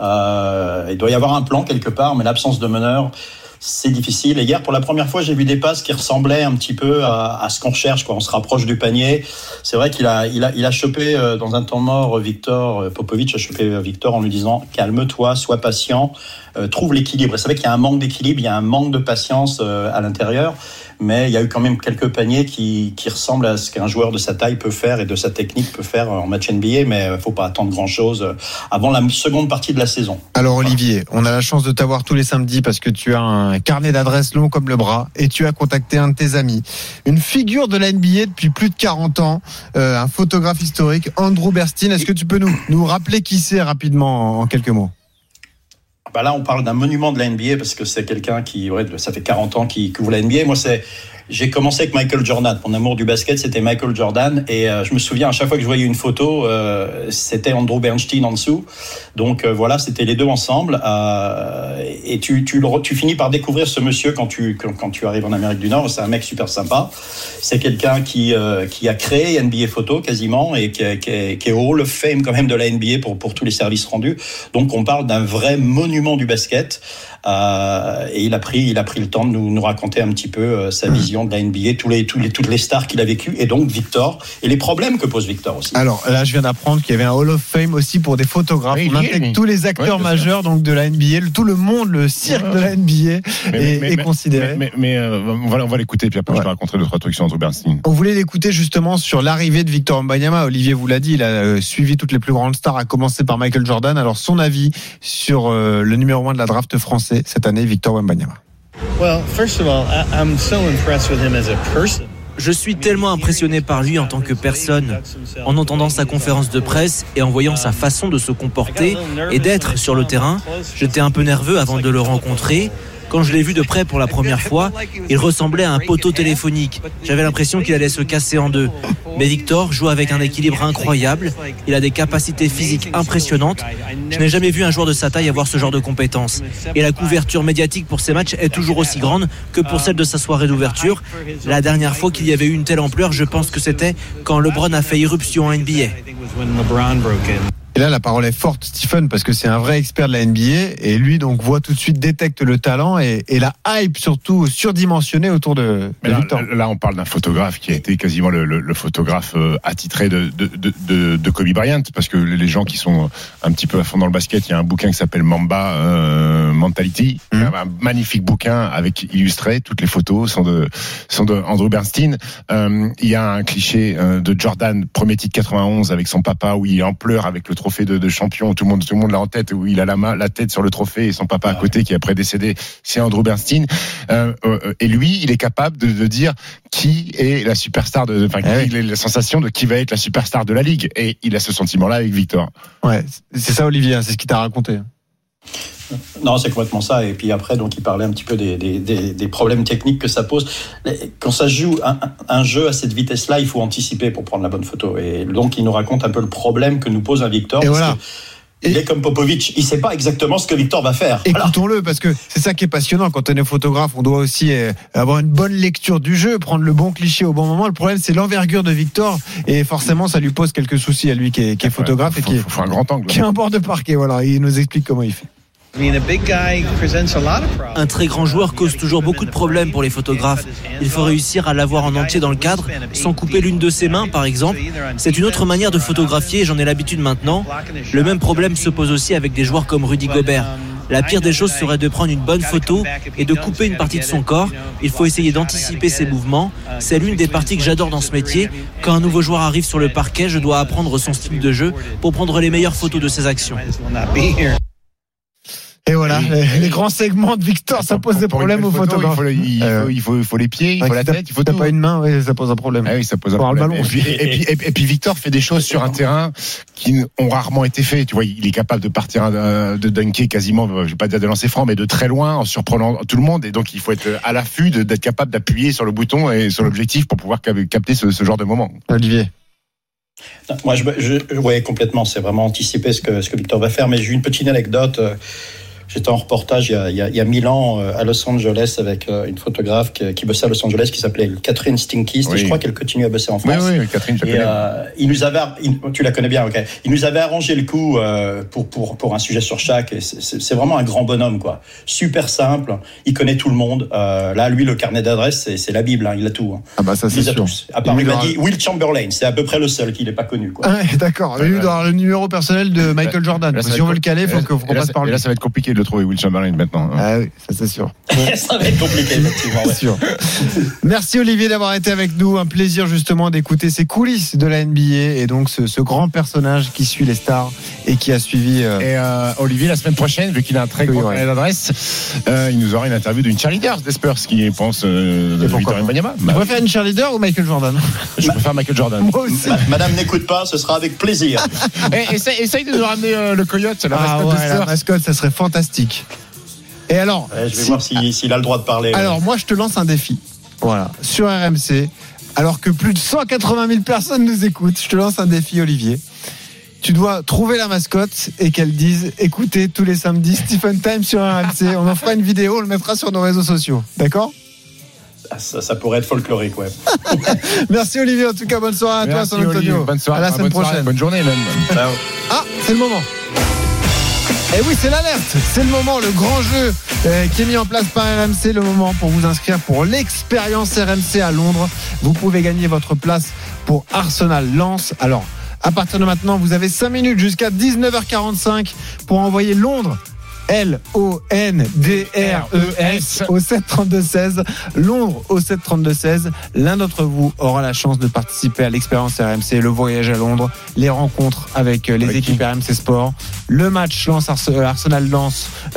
Euh, il doit y avoir un plan quelque part, mais l'absence de meneur. C'est difficile. Et hier, pour la première fois, j'ai vu des passes qui ressemblaient un petit peu à, ce qu'on recherche. Quoi. On se rapproche du panier. C'est vrai qu'il a, il a, il a chopé euh, dans un temps mort Victor euh, Popovic a chopé euh, Victor en lui disant calme-toi, sois patient, euh, trouve l'équilibre. Et C'est vrai qu'il y a un manque d'équilibre, il y a un manque de patience euh, à l'intérieur, mais il y a eu quand même quelques paniers qui, qui ressemblent à ce qu'un joueur de sa taille peut faire et de sa technique peut faire en match NBA. Mais euh, faut pas attendre grand-chose euh, avant la seconde partie de la saison. Alors Olivier, on a la chance de t'avoir tous les samedis parce que tu as un carnet d'adresses long comme le bras et tu as contacté un de tes amis, une figure de la NBA depuis plus de 40 ans, euh, un photographe historique, Andrew Bernstein. Est-ce que tu peux nous, nous rappeler qui c'est rapidement en, en quelques mots? Bah là, on parle d'un monument de la NBA parce que c'est quelqu'un qui, ça fait 40 ans qu'il couvre la NBA. Moi, c'est, j'ai commencé avec Michael Jordan. Mon amour du basket, c'était Michael Jordan. Et euh, je me souviens, à chaque fois que je voyais une photo, euh, c'était Andrew Bernstein en dessous. Donc euh, voilà, c'était les deux ensemble. Euh, et tu, tu, le tu finis par découvrir ce monsieur quand tu, quand, tu arrives en Amérique du Nord. C'est un mec super sympa. C'est quelqu'un qui, euh, qui a créé NBA Photo quasiment et qui, qui, qui est au Hall of Fame quand même de la NBA pour, pour tous les services rendus. Donc on parle d'un vrai monument du basket. Euh, et il a pris, il a pris le temps de nous, nous raconter un petit peu euh, sa vision de la NBA, tous les, tous les, toutes les stars qu'il a vécues, et donc Victor, et les problèmes que pose Victor aussi. Alors là, je viens d'apprendre qu'il y avait un Hall of Fame aussi pour des photographes. Oui, on oui, intègre oui. tous les acteurs majeurs donc de la NBA, le- tout le monde, le cirque de la NBA est, est considéré. mais, mais, mais, euh, on va, on va l'écouter puis après Ouais. je te raconterai deux trois trucs sur Andrew Bernstein On voulait l'écouter justement sur l'arrivée de Victor Mbanyama. Olivier vous l'a dit, il a euh, suivi toutes les plus grandes stars, à commencer par Michael Jordan. Alors son avis sur euh, le numéro 1 de la draft cette année, Victor Mbanyama. Well, first of all, I, I'm so impressed with him as a person. Je suis tellement impressionné par lui en tant que personne, en entendant sa conférence de presse et en voyant sa façon de se comporter et d'être sur le terrain. J'étais un peu nerveux avant de le rencontrer. Quand je l'ai vu de près pour la première fois, il ressemblait à un poteau téléphonique. J'avais l'impression qu'il allait se casser en deux. Mais Victor joue avec un équilibre incroyable. Il a des capacités physiques impressionnantes. Je n'ai jamais vu un joueur de sa taille avoir ce genre de compétences. Et la couverture médiatique pour ses matchs est toujours aussi grande que pour celle de sa soirée d'ouverture. La dernière fois qu'il y avait eu une telle ampleur, je pense que c'était quand LeBron a fait irruption en NBA. Et là, la parole est forte, Stephen, parce que c'est un vrai expert de la NBA et lui donc voit tout de suite, détecte le talent et, et la hype surtout surdimensionnée autour de, Mais de là, Victor. là, on parle d'un photographe qui a été quasiment le, le- le photographe euh, attitré de, Kobe Bryant, parce que les gens qui sont un petit peu à fond dans le basket, il y a un bouquin qui s'appelle Mamba euh, Mentality, Mhm. un magnifique bouquin avec illustré, toutes les photos sont de sont de Andrew Bernstein. Euh, il y a un cliché de Jordan, premier titre 91 avec son papa où il est en pleurs avec le trophée de, de champion, tout le monde tout le monde l'a en tête, où il a la main, la tête sur le trophée et son papa à côté qui est après décédé, c'est Andrew Bernstein. Euh, euh, et lui, il est capable de, de dire qui est la superstar de, enfin, Ah oui. est la sensation de qui va être la superstar de la ligue. Et il a ce sentiment-là avec Victor. Ouais, c'est ça Olivier, hein, c'est ce qu'il t'a raconté. Non, c'est complètement ça. Et puis après, donc, il parlait un petit peu des, des, des, des problèmes techniques que ça pose. Quand ça joue un, un jeu à cette vitesse-là, il faut anticiper pour prendre la bonne photo. Et donc, il nous raconte un peu le problème que nous pose un Victor. Et parce voilà. que Il est comme Popovic, il sait pas exactement ce que Victor va faire. Voilà. Écoutons-le, parce que c'est ça qui est passionnant. Quand on est photographe, on doit aussi euh, avoir une bonne lecture du jeu, prendre le bon cliché au bon moment. Le problème, c'est l'envergure de Victor. Et forcément, ça lui pose quelques soucis à lui qui est, qui est photographe et faut, qui est, faut, faut un grand angle. qui est un bord de parquet. Voilà, il nous explique comment il fait. Un très grand joueur cause toujours beaucoup de problèmes pour les photographes. Il faut réussir à l'avoir en entier dans le cadre, sans couper l'une de ses mains, par exemple. C'est une autre manière de photographier, j'en ai l'habitude maintenant. Le même problème se pose aussi avec des joueurs comme Rudy Gobert. La pire des choses serait de prendre une bonne photo et de couper une partie de son corps. Il faut essayer d'anticiper ses mouvements. C'est l'une des parties que j'adore dans ce métier. Quand un nouveau joueur arrive sur le parquet, je dois apprendre son style de jeu pour prendre les meilleures photos de ses actions. Et voilà, les, les grands segments de Victor, ça pose des problèmes aux belle photo, photographes. Il faut, le- il, Euh, faut, il, faut, il faut les pieds, il faut Ouais, la tête, il faut tout. pas une main, ouais, ça pose un problème. Ah oui, ça pose un Faut avoir le problème. ballon Et puis, et, puis, et, puis, et puis Victor fait des choses sur un terrain qui ont rarement été faites. Tu vois, il est capable de partir euh, de dunker quasiment, je vais pas dire de lancer franc, mais de très loin en surprenant tout le monde. Et donc il faut être à l'affût d'être capable d'appuyer sur le bouton et sur l'objectif pour pouvoir cap- capter ce, ce genre de moment. Olivier. Moi, je, je, ouais, complètement. C'est vraiment anticiper ce que, ce que Victor va faire. Mais j'ai une petite anecdote. J'étais en reportage il y, a, il, y a, il y a mille ans euh, à Los Angeles avec euh, une photographe qui, qui bossait à Los Angeles qui s'appelait Catherine Stinkist. Oui. Et je crois qu'elle continue à bosser en Oui, France. oui, Catherine, je la Et connais. euh, il nous avait, il- tu la connais bien, ok. Il nous avait arrangé le coup euh, pour pour pour un sujet sur chaque. Et c'est- c'est c'est vraiment un grand bonhomme, quoi. Super simple. Il connaît tout le monde. Euh, là, lui, le carnet d'adresse, c'est c'est la Bible. Hein, il a tout. Hein. Ah bah ça c'est a sûr. tous. À part, Lui, il m'a dit Will Chamberlain. C'est à peu près le seul qui n'est pas connu, quoi. Ah, D'accord, lui il doit avoir le numéro personnel de Michael Jordan? Là, si on veut le caler, il faut qu'on passe par lui. là, ça va être compliqué de le trouver, Will Chamberlain, maintenant. hein. Ah oui, ça c'est sûr. ça va être compliqué, effectivement. C'est ouais. sûr. Merci Olivier d'avoir été avec nous. Un plaisir justement d'écouter ces coulisses de la NBA et donc ce, ce grand personnage qui suit les stars et qui a suivi. euh, Et euh, Olivier, la semaine prochaine, vu qu'il a un très Oui, gros ouais. d'adresse, euh, il nous aura une interview d'une cheerleader des Spurs qui pense euh, de Et Victor pas Wembanyama. Tu Bah, préfères une cheerleader ou Michael Jordan? Je préfère Michael Jordan. Moi aussi. Ma- Madame n'écoute pas, ce sera avec plaisir. Eh, essaye, essaye de nous ramener euh, le coyote, la Ah mascotte ouais, la mascotte, ça serait fantastique. Et alors, Ouais, je vais si- voir si- s'il a le droit de parler. ouais. alors moi je te lance un défi. Voilà, sur RMC, alors que plus de 180 000 personnes nous écoutent, je te lance un défi, Olivier. Tu dois trouver la mascotte et qu'elle dise écoutez tous les samedis Stephen Time sur RMC. On en fera une vidéo, on le mettra sur nos réseaux sociaux. D'accord? Ah, ça, ça pourrait être folklorique, ouais. Merci Olivier, en tout cas, bonne soirée à Merci, toi, San Antonio. Olivier. Bonne soirée. À la semaine bonne soirée, prochaine. bonne journée même. Ciao. Ah, c'est le moment. Et oui, c'est l'alerte. C'est le moment, le grand jeu euh, qui est mis en place par RMC. Le moment pour vous inscrire pour l'expérience RMC à Londres. Vous pouvez gagner votre place pour Arsenal Lens. Alors, à partir de maintenant, vous avez 5 minutes jusqu'à 19h45 pour envoyer Londres. L-O-N-D-R-E-S au 732-16. Londres au 732-16. L'un d'entre vous aura la chance de participer à l'expérience RMC, le voyage à Londres, les rencontres avec euh, les équipes RMC Sport, le match Ars- euh, Arsenal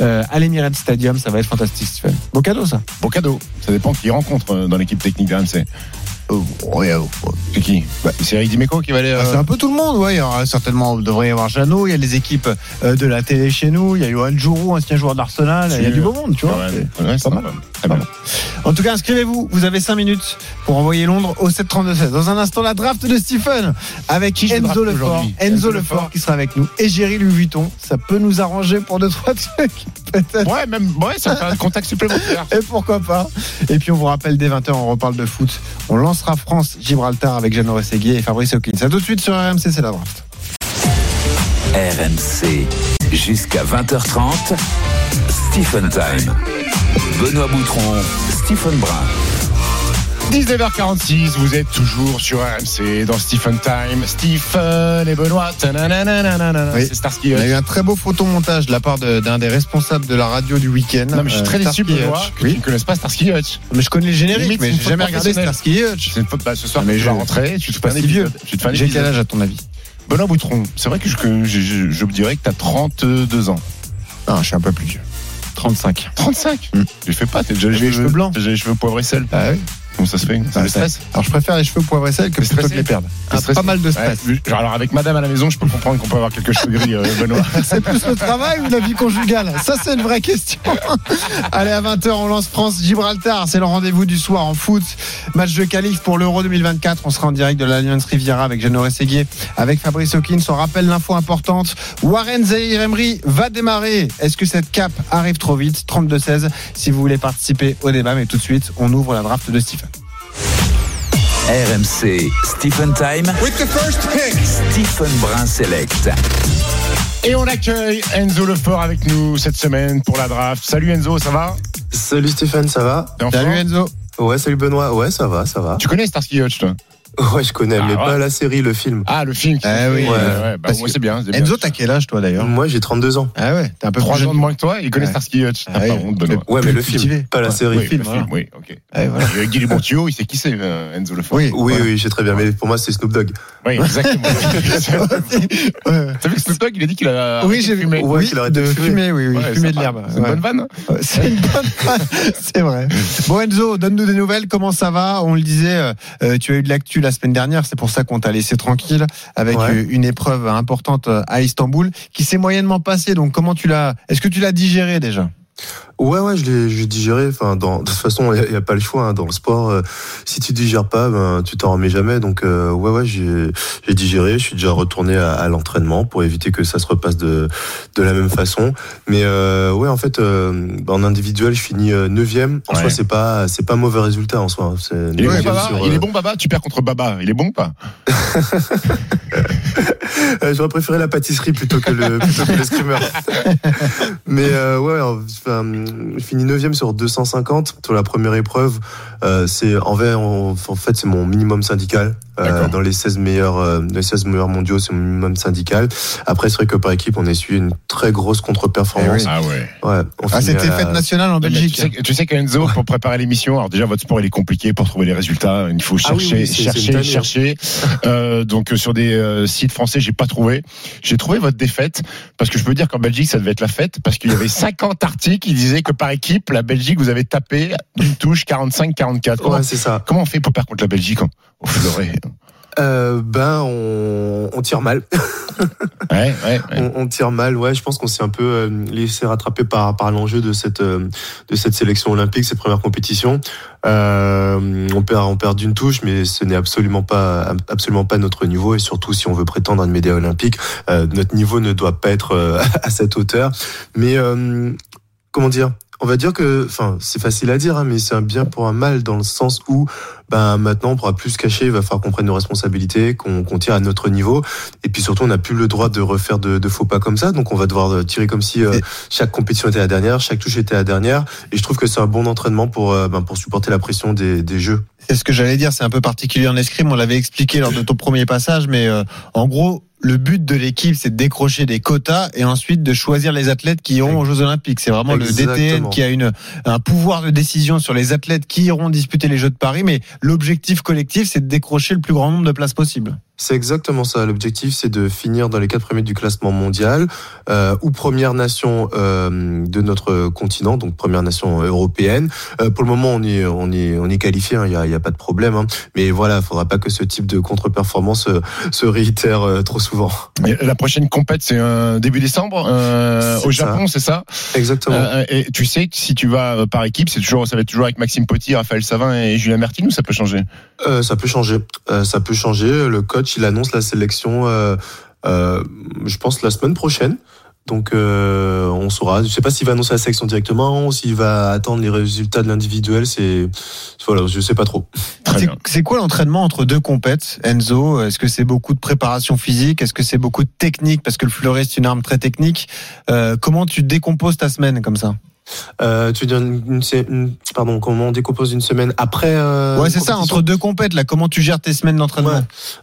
euh, à l'Emirates Stadium. Ça va être fantastique, Stephen. Beau cadeau, ça. Bon cadeau. Ça dépend qui rencontre euh, dans l'équipe technique d'RMC. C'est qui bah, C'est Eric Dimeco qui va aller. Bah, euh, C'est un peu tout le monde, ouais. Il y aura certainement, il devrait y avoir Jeannot, il y a les équipes euh, de la télé chez nous, il y a Johan Jourou, ancien joueur d'Arsenal, il y a du beau monde, tu vois. ouais, C'est- ouais, c'est pas pas mal. Très bien. En tout cas, inscrivez-vous. Vous avez 5 minutes pour envoyer Londres au 732-16. Dans un instant, la draft de Stephen avec Qui Enzo Lefort. Enzo Enzo Lefort Lefort. qui sera avec nous. Et Géry Louis Vuitton. Ça peut nous arranger pour deux, trois trucs. Peut-être. Ouais, même, ouais, ça fait un contact supplémentaire. Et pourquoi pas Et puis on vous rappelle dès 20h, on reparle de foot. On lancera France-Gibraltar avec Jeannot Rességuier et Fabrice Hawkins. À tout de suite sur RMC, c'est la draft. RMC jusqu'à 20h30. Stephen Time. Benoît Boutron, Stephen Brun. 19h46, vous êtes toujours sur RMC dans Stephen Time. Stephen et Benoît. Oui. C'est Starsky On a Hutch. eu un très beau photomontage de la part de- d'un des responsables de la radio du week-end. Non, mais je suis euh, très déçu, Starsky Benoît, Hutch. que tu Oui, ne connaisses pas Starsky Hutch. mais je connais le générique, Limite, mais une j'ai jamais regardé. Starsky Hutch. C'est une faute. Bah, ce soir, mais tu je- rentrer. Tu te fais un épisode. Tu J'ai quel âge à ton avis? Benoît Boutron, c'est vrai que je, que je, je- je dirais que tu as 32 ans. Ah, je suis un peu plus vieux. 35. 35 Hmm. Tu fais pas, t'as déjà J'ai les cheveux blancs. T'as déjà les cheveux poivre et sel. Ah Comment ça se fait C'est le stress Alors je préfère les cheveux poivre et sel que plutôt que les perdre. Ah, pas mal de stress. Ouais, genre, alors avec madame à la maison, je peux comprendre qu'on peut avoir quelques cheveux gris, euh, Benoît. C'est plus le travail ou la vie conjugale? Ça, c'est une vraie question. Allez, à 20h, on lance France-Gibraltar. C'est le rendez-vous du soir en foot. Match de qualif pour l'Euro 2024. On sera en direct de l'Alliance Riviera avec Jeannot Séguier, avec Fabrice Hawkins. On rappelle l'info importante. Warren Zahir Emery va démarrer. Est-ce que cette cape arrive trop vite? 32-16 si vous voulez participer au débat. Mais tout de suite, on ouvre la draft de Stephen. RMC Stephen Time. Stephen Brun Select. Et on accueille Enzo Lefort avec nous cette semaine pour la draft. Salut Enzo, ça va? Salut Stéphane, ça va? Salut Enzo. Ouais, salut Benoît. Ouais, ça va, ça va. Tu connais Starsky Hutch, toi? Ouais, je connais, Ah, mais ouais. pas la série, le film. Ah, le film. qui Eh fait- oui. ouais, ouais, bah, ouais, que- c'est bien. Enzo, t'as quel âge toi d'ailleurs Moi, j'ai 32 ans. Ah ouais, t'es un peu Trois plus ans jeune. de moins que toi, il connaît Ouais. Starsky Hutch. Ah pas ouais. honte, Benoît. Ouais, mais le cultivé. film, pas la série. Oui, film, le voilà. film, oui, ok. Ouais, voilà. Et Guy Bontio, il sait qui c'est, euh, Enzo Lefort. Oui, Oui, oui, j'ai très bien. Mais pour moi, c'est Snoop Dogg. Oui, exactement. T'as vu que Snoop Dogg, il a dit qu'il a. Oui, j'ai vu. Oui, qu'il arrête de fumer. oui, oui, fumer de l'herbe. C'est une bonne vanne. hein C'est une bonne phrase, c'est vrai. Bon Enzo, donne-nous des nouvelles. Comment ça va? On le disait, euh, euh, tu as eu de l'actu la semaine dernière. C'est pour ça qu'on t'a laissé tranquille avec Ouais. euh, une épreuve importante euh, à Istanbul qui s'est moyennement passée. Donc comment tu l'as Est-ce que tu l'as digéré déjà? Ouais, ouais, je l'ai, digéré. Enfin, dans, de toute façon, il n'y a, pas le choix. hein. Dans le sport, euh, si tu digères pas, ben, tu t'en remets jamais. Donc, euh, ouais, ouais, j'ai, digéré. Je suis déjà retourné à, à l'entraînement pour éviter que ça se repasse de, de la même façon. Mais euh, ouais, en fait, euh, en individuel, je finis euh, neuvième. En Ouais. soi, c'est pas, c'est pas mauvais résultat en soi. Il est, bon, Baba sur, il euh, est bon, Baba Tu perds contre Baba. Il est bon ou pas? Euh, J'aurais préféré la pâtisserie plutôt que le plutôt que l'escrimeur. Mais euh, ouais, enfin, je finis 9 sur 250 sur la première épreuve. Euh, c'est en en fait, c'est mon minimum syndical. Euh, dans les 16 meilleurs, euh, les 16 meilleurs mondiaux, c'est minimum syndical. Après, c'est vrai que par équipe, on a essuyé une très grosse contre-performance. Eh oui. Ah ouais. Ouais, Ah, c'était fête nationale en Belgique. Tu sais, tu sais qu'Enzo, pour préparer l'émission, alors déjà votre sport il est compliqué pour trouver les résultats. Il faut Ah oui, chercher, oui, chercher, une tannée, chercher. Euh, donc sur des euh, sites français, j'ai pas trouvé. J'ai trouvé votre défaite parce que je peux dire qu'en Belgique ça devait être la fête parce qu'il y avait 50 articles qui disaient que par équipe la Belgique vous avez tapé d'une touche 45-44. Comment, Ouais, c'est ça. comment on fait pour perdre contre la Belgique en- au fleuret Euh, ben, on, on tire mal. Ouais, ouais, ouais. on, on tire mal, ouais. Je pense qu'on s'est un peu euh, laissé rattraper par, par l'enjeu de cette, euh, de cette sélection olympique, cette première compétition. On perd, on perd d'une touche, mais ce n'est absolument pas, absolument pas notre niveau. Et surtout, si on veut prétendre à une médaille olympique, notre niveau ne doit pas être à cette hauteur. Mais comment dire? On va dire que, enfin, c'est facile à dire, hein, mais c'est un bien pour un mal dans le sens où, ben, maintenant, on pourra plus se cacher, il va falloir qu'on prenne nos responsabilités, qu'on qu'on tire à notre niveau. Et puis surtout, on n'a plus le droit de refaire de, de faux pas comme ça. Donc, on va devoir euh, tirer comme si euh, chaque compétition était la dernière, chaque touche était la dernière. Et je trouve que c'est un bon entraînement pour, euh, ben, pour supporter la pression des, des jeux. C'est ce que j'allais dire, c'est un peu particulier en escrime, on l'avait expliqué lors de ton premier passage, mais euh, en gros, le but de l'équipe, c'est de décrocher des quotas et ensuite de choisir les athlètes qui iront aux Jeux Olympiques. C'est vraiment le DTN qui a une, un pouvoir de décision sur les athlètes qui iront disputer les Jeux de Paris, mais l'objectif collectif, c'est de décrocher le plus grand nombre de places possible. C'est exactement ça. L'objectif, c'est de finir dans les quatre premiers du classement mondial euh, ou première nation euh, de notre continent, donc première nation européenne. Euh, pour le moment, on est on est on est qualifié. Il n'y a, y a pas de problème. hein. Mais voilà, il faudra pas que ce type de contre-performance se réitère trop souvent. La prochaine compète, c'est euh, début décembre euh, au. Japon, c'est ça? Exactement. Euh, Et tu sais que si tu vas par équipe, c'est toujours, ça va être toujours avec Maxime Potti, Raphaël Savin et Julien Mertin ou ça peut changer? Ça peut changer. Ça peut changer. Le coach, il annonce la sélection, je pense, la semaine prochaine. Donc, euh, on saura. Je sais pas s'il va annoncer la sélection directement ou s'il va attendre les résultats de l'individuel. C'est, voilà, je sais pas trop. C'est quoi l'entraînement entre deux compètes, Enzo? Est-ce que c'est beaucoup de préparation physique? Est-ce que c'est beaucoup de technique? Parce que le fleuret, c'est une arme très technique. Euh, comment tu décomposes ta semaine comme ça? Euh, tu veux dire une, pardon, comment on décompose une semaine après euh, Ouais, c'est ça, entre deux compètes, là, comment tu gères tes semaines d'entraînement Ouais.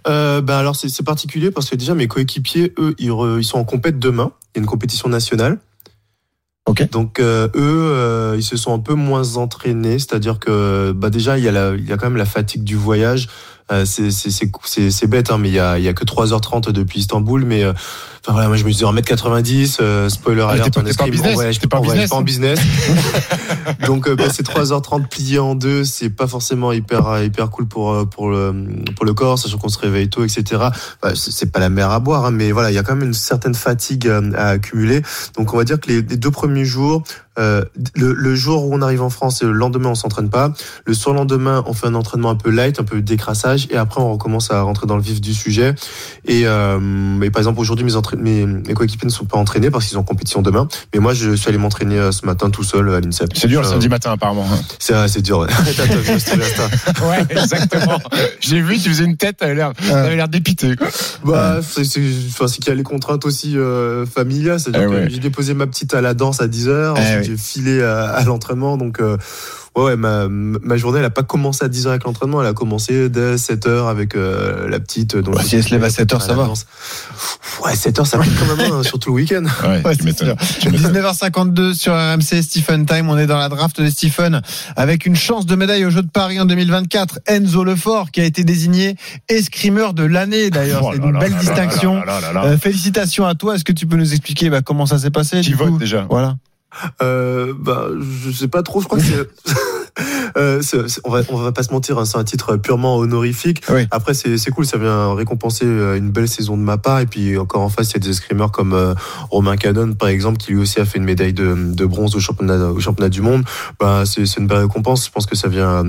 Euh, ben alors c'est particulier parce que déjà mes coéquipiers eux ils, re- ils sont en compète demain. Il y a une compétition nationale. Ok. Donc euh, eux euh, ils se sont un peu moins entraînés, c'est-à-dire que bah déjà il y a la, il y a quand même la fatigue du voyage. Euh, c'est bête hein, mais il y a il y a que 3h30 depuis Istanbul mais Enfin voilà, moi je mesure 1m90, euh, spoiler Ah, alert t'es pas- en business, Ouais, je pas en ouais, business. pas en business. Donc euh, passer 3h30 plié en deux, c'est pas forcément hyper euh, hyper cool pour euh, pour le pour le corps, sachant qu'on se réveille tôt, etc. Enfin, c'est pas la mer à boire, hein, mais voilà, il y a quand même une certaine fatigue euh, à accumuler. Donc on va dire que les, les deux premiers jours, euh, le, le jour où on arrive en France et le lendemain on s'entraîne pas, le surlendemain on fait un entraînement un peu light, un peu décrassage, et après on recommence à rentrer dans le vif du sujet. Et, euh, mais par exemple aujourd'hui mes, entra- mes, mes coéquipiers ne sont pas entraînés parce qu'ils ont compétition demain, mais moi je suis allé m'entraîner euh, ce matin tout seul à l'INSEP. C'est dur le samedi matin apparemment. hein. C'est ah, c'est dur. Ouais. Exactement. J'ai vu, tu faisais une tête, t'avais l'air, l'air dépité. quoi. Bah, c'est qu'il y a les contraintes aussi euh, familiales. C'est-à-dire Eh que ouais. j'ai déposé ma petite à la danse à 10h, Eh ensuite oui. j'ai filé à, à l'entraînement. Donc, euh, ouais, ouais, ma, ma journée, elle a pas commencé à 10h avec l'entraînement, elle a commencé dès 7h avec euh, la petite. Donc, Ouais, si elle se lève à 7h, ça va. danse. Ouais, 7h, ça pique quand même, hein, surtout le week-end. Ouais, Ouais, tu c'est m'étonnes. sûr. Tu m'étonnes. 19h52 sur RMC Stephen Time. On est dans la draft de Stephen avec une chance de médaille aux Jeux de Paris en 2024. Enzo Lefort qui a été désigné escrimeur de l'année d'ailleurs. Oh C'est une là belle là distinction. là là là là là. Euh, félicitations à toi. Est-ce que tu peux nous expliquer bah, comment ça s'est passé Qui vote coup déjà Voilà. Euh, bah, je sais pas trop. Je crois que c'est. Euh, c'est- c'est- on va on va pas se mentir, hein, c'est un titre purement honorifique. Oui. Après c'est c'est cool, ça vient récompenser euh, une belle saison de ma part et puis encore en face il y a des escrimeurs comme euh, Romain Canon par exemple qui lui aussi a fait une médaille de, de bronze au championnat au championnat du monde. Bah c'est c'est une belle récompense. Je pense que ça vient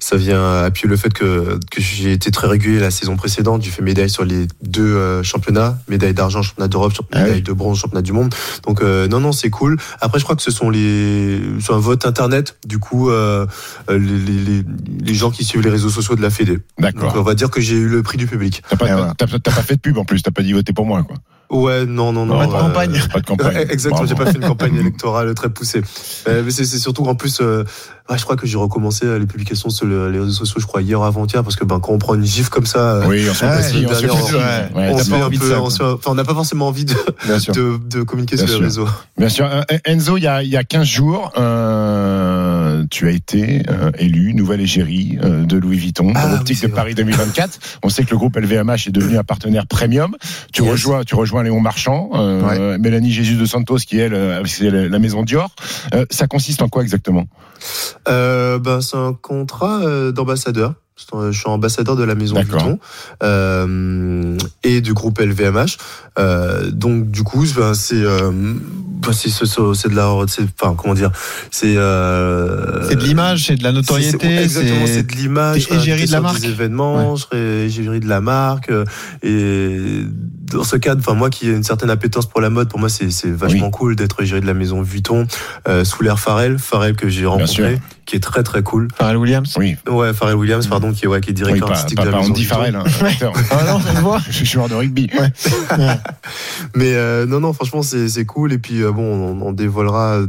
ça vient appuyer le fait que que j'ai été très régulier la saison précédente. J'ai fait médaille sur les deux euh, championnats, médaille d'argent championnat d'Europe, Ah médaille oui. de bronze championnat du monde. Donc euh, non non c'est cool. Après je crois que ce sont les c'est un vote internet. Du coup euh, les, les, les, les gens qui suivent les réseaux sociaux de la Fédé. Donc on D'accord. va dire que j'ai eu le prix du public. T'as pas, Et voilà. t'as- t'as- t'as pas fait de pub en plus, t'as pas dit voter pour moi, quoi. Ouais non non non. Pas de campagne. Pas de campagne. Exactement, j'ai pas fait une campagne électorale très poussée. Euh, mais c'est c'est surtout qu'en plus, euh, ouais, je crois que j'ai recommencé euh, les publications sur le- les réseaux sociaux, je crois hier avant-hier, parce que ben, quand on prend une gifle comme ça, euh, Oui, on plaisir, on n'a pas forcément envie de, communiquer Bien sur sûr. les réseaux. Bien sûr. Euh, Enzo, il y a, il y a 15 jours, euh, tu as été euh, élu nouvelle égérie euh, de Louis Vuitton Ah, dans oui, l'optique de. Paris 2024. On sait que le groupe LVMH est devenu un partenaire premium. Tu Yes. rejoins, tu rejoins Léon Marchand, Mélanie Jésus de Santos, qui est, la maison Dior. Ça consiste en quoi exactement? Euh, ben, c'est un contrat euh, d'ambassadeur. Je suis ambassadeur de la maison. Vuitton euh, et du groupe LVMH. Euh, donc du coup, ben, c'est euh, ben, c'est de la, enfin comment dire, c'est euh, C'est de l'image, c'est de la notoriété. c'est- Exactement, c'est- de l'image. serai égérie de la marque. Des événements, je serai égérie de la marque. Et dans ce cadre, enfin moi qui ai une certaine appétence pour la mode, pour moi c'est c'est vachement Oui. cool d'être égérie de la maison Vuitton euh, sous l'air Pharrell, Pharrell que j'ai rencontré, qui est très très cool. Pharrell Williams. Oui, Ouais, Pharrell Williams, pardon, qui est ouais, qui est oui directeur pas, artistique pas, de la pas maison Andy Vuitton. Farrell, hein. Ah non, ça se voit. Je suis joueur de rugby. Mais euh, non, non, franchement, c'est c'est cool. Et puis, euh, bon, on, on dévoilera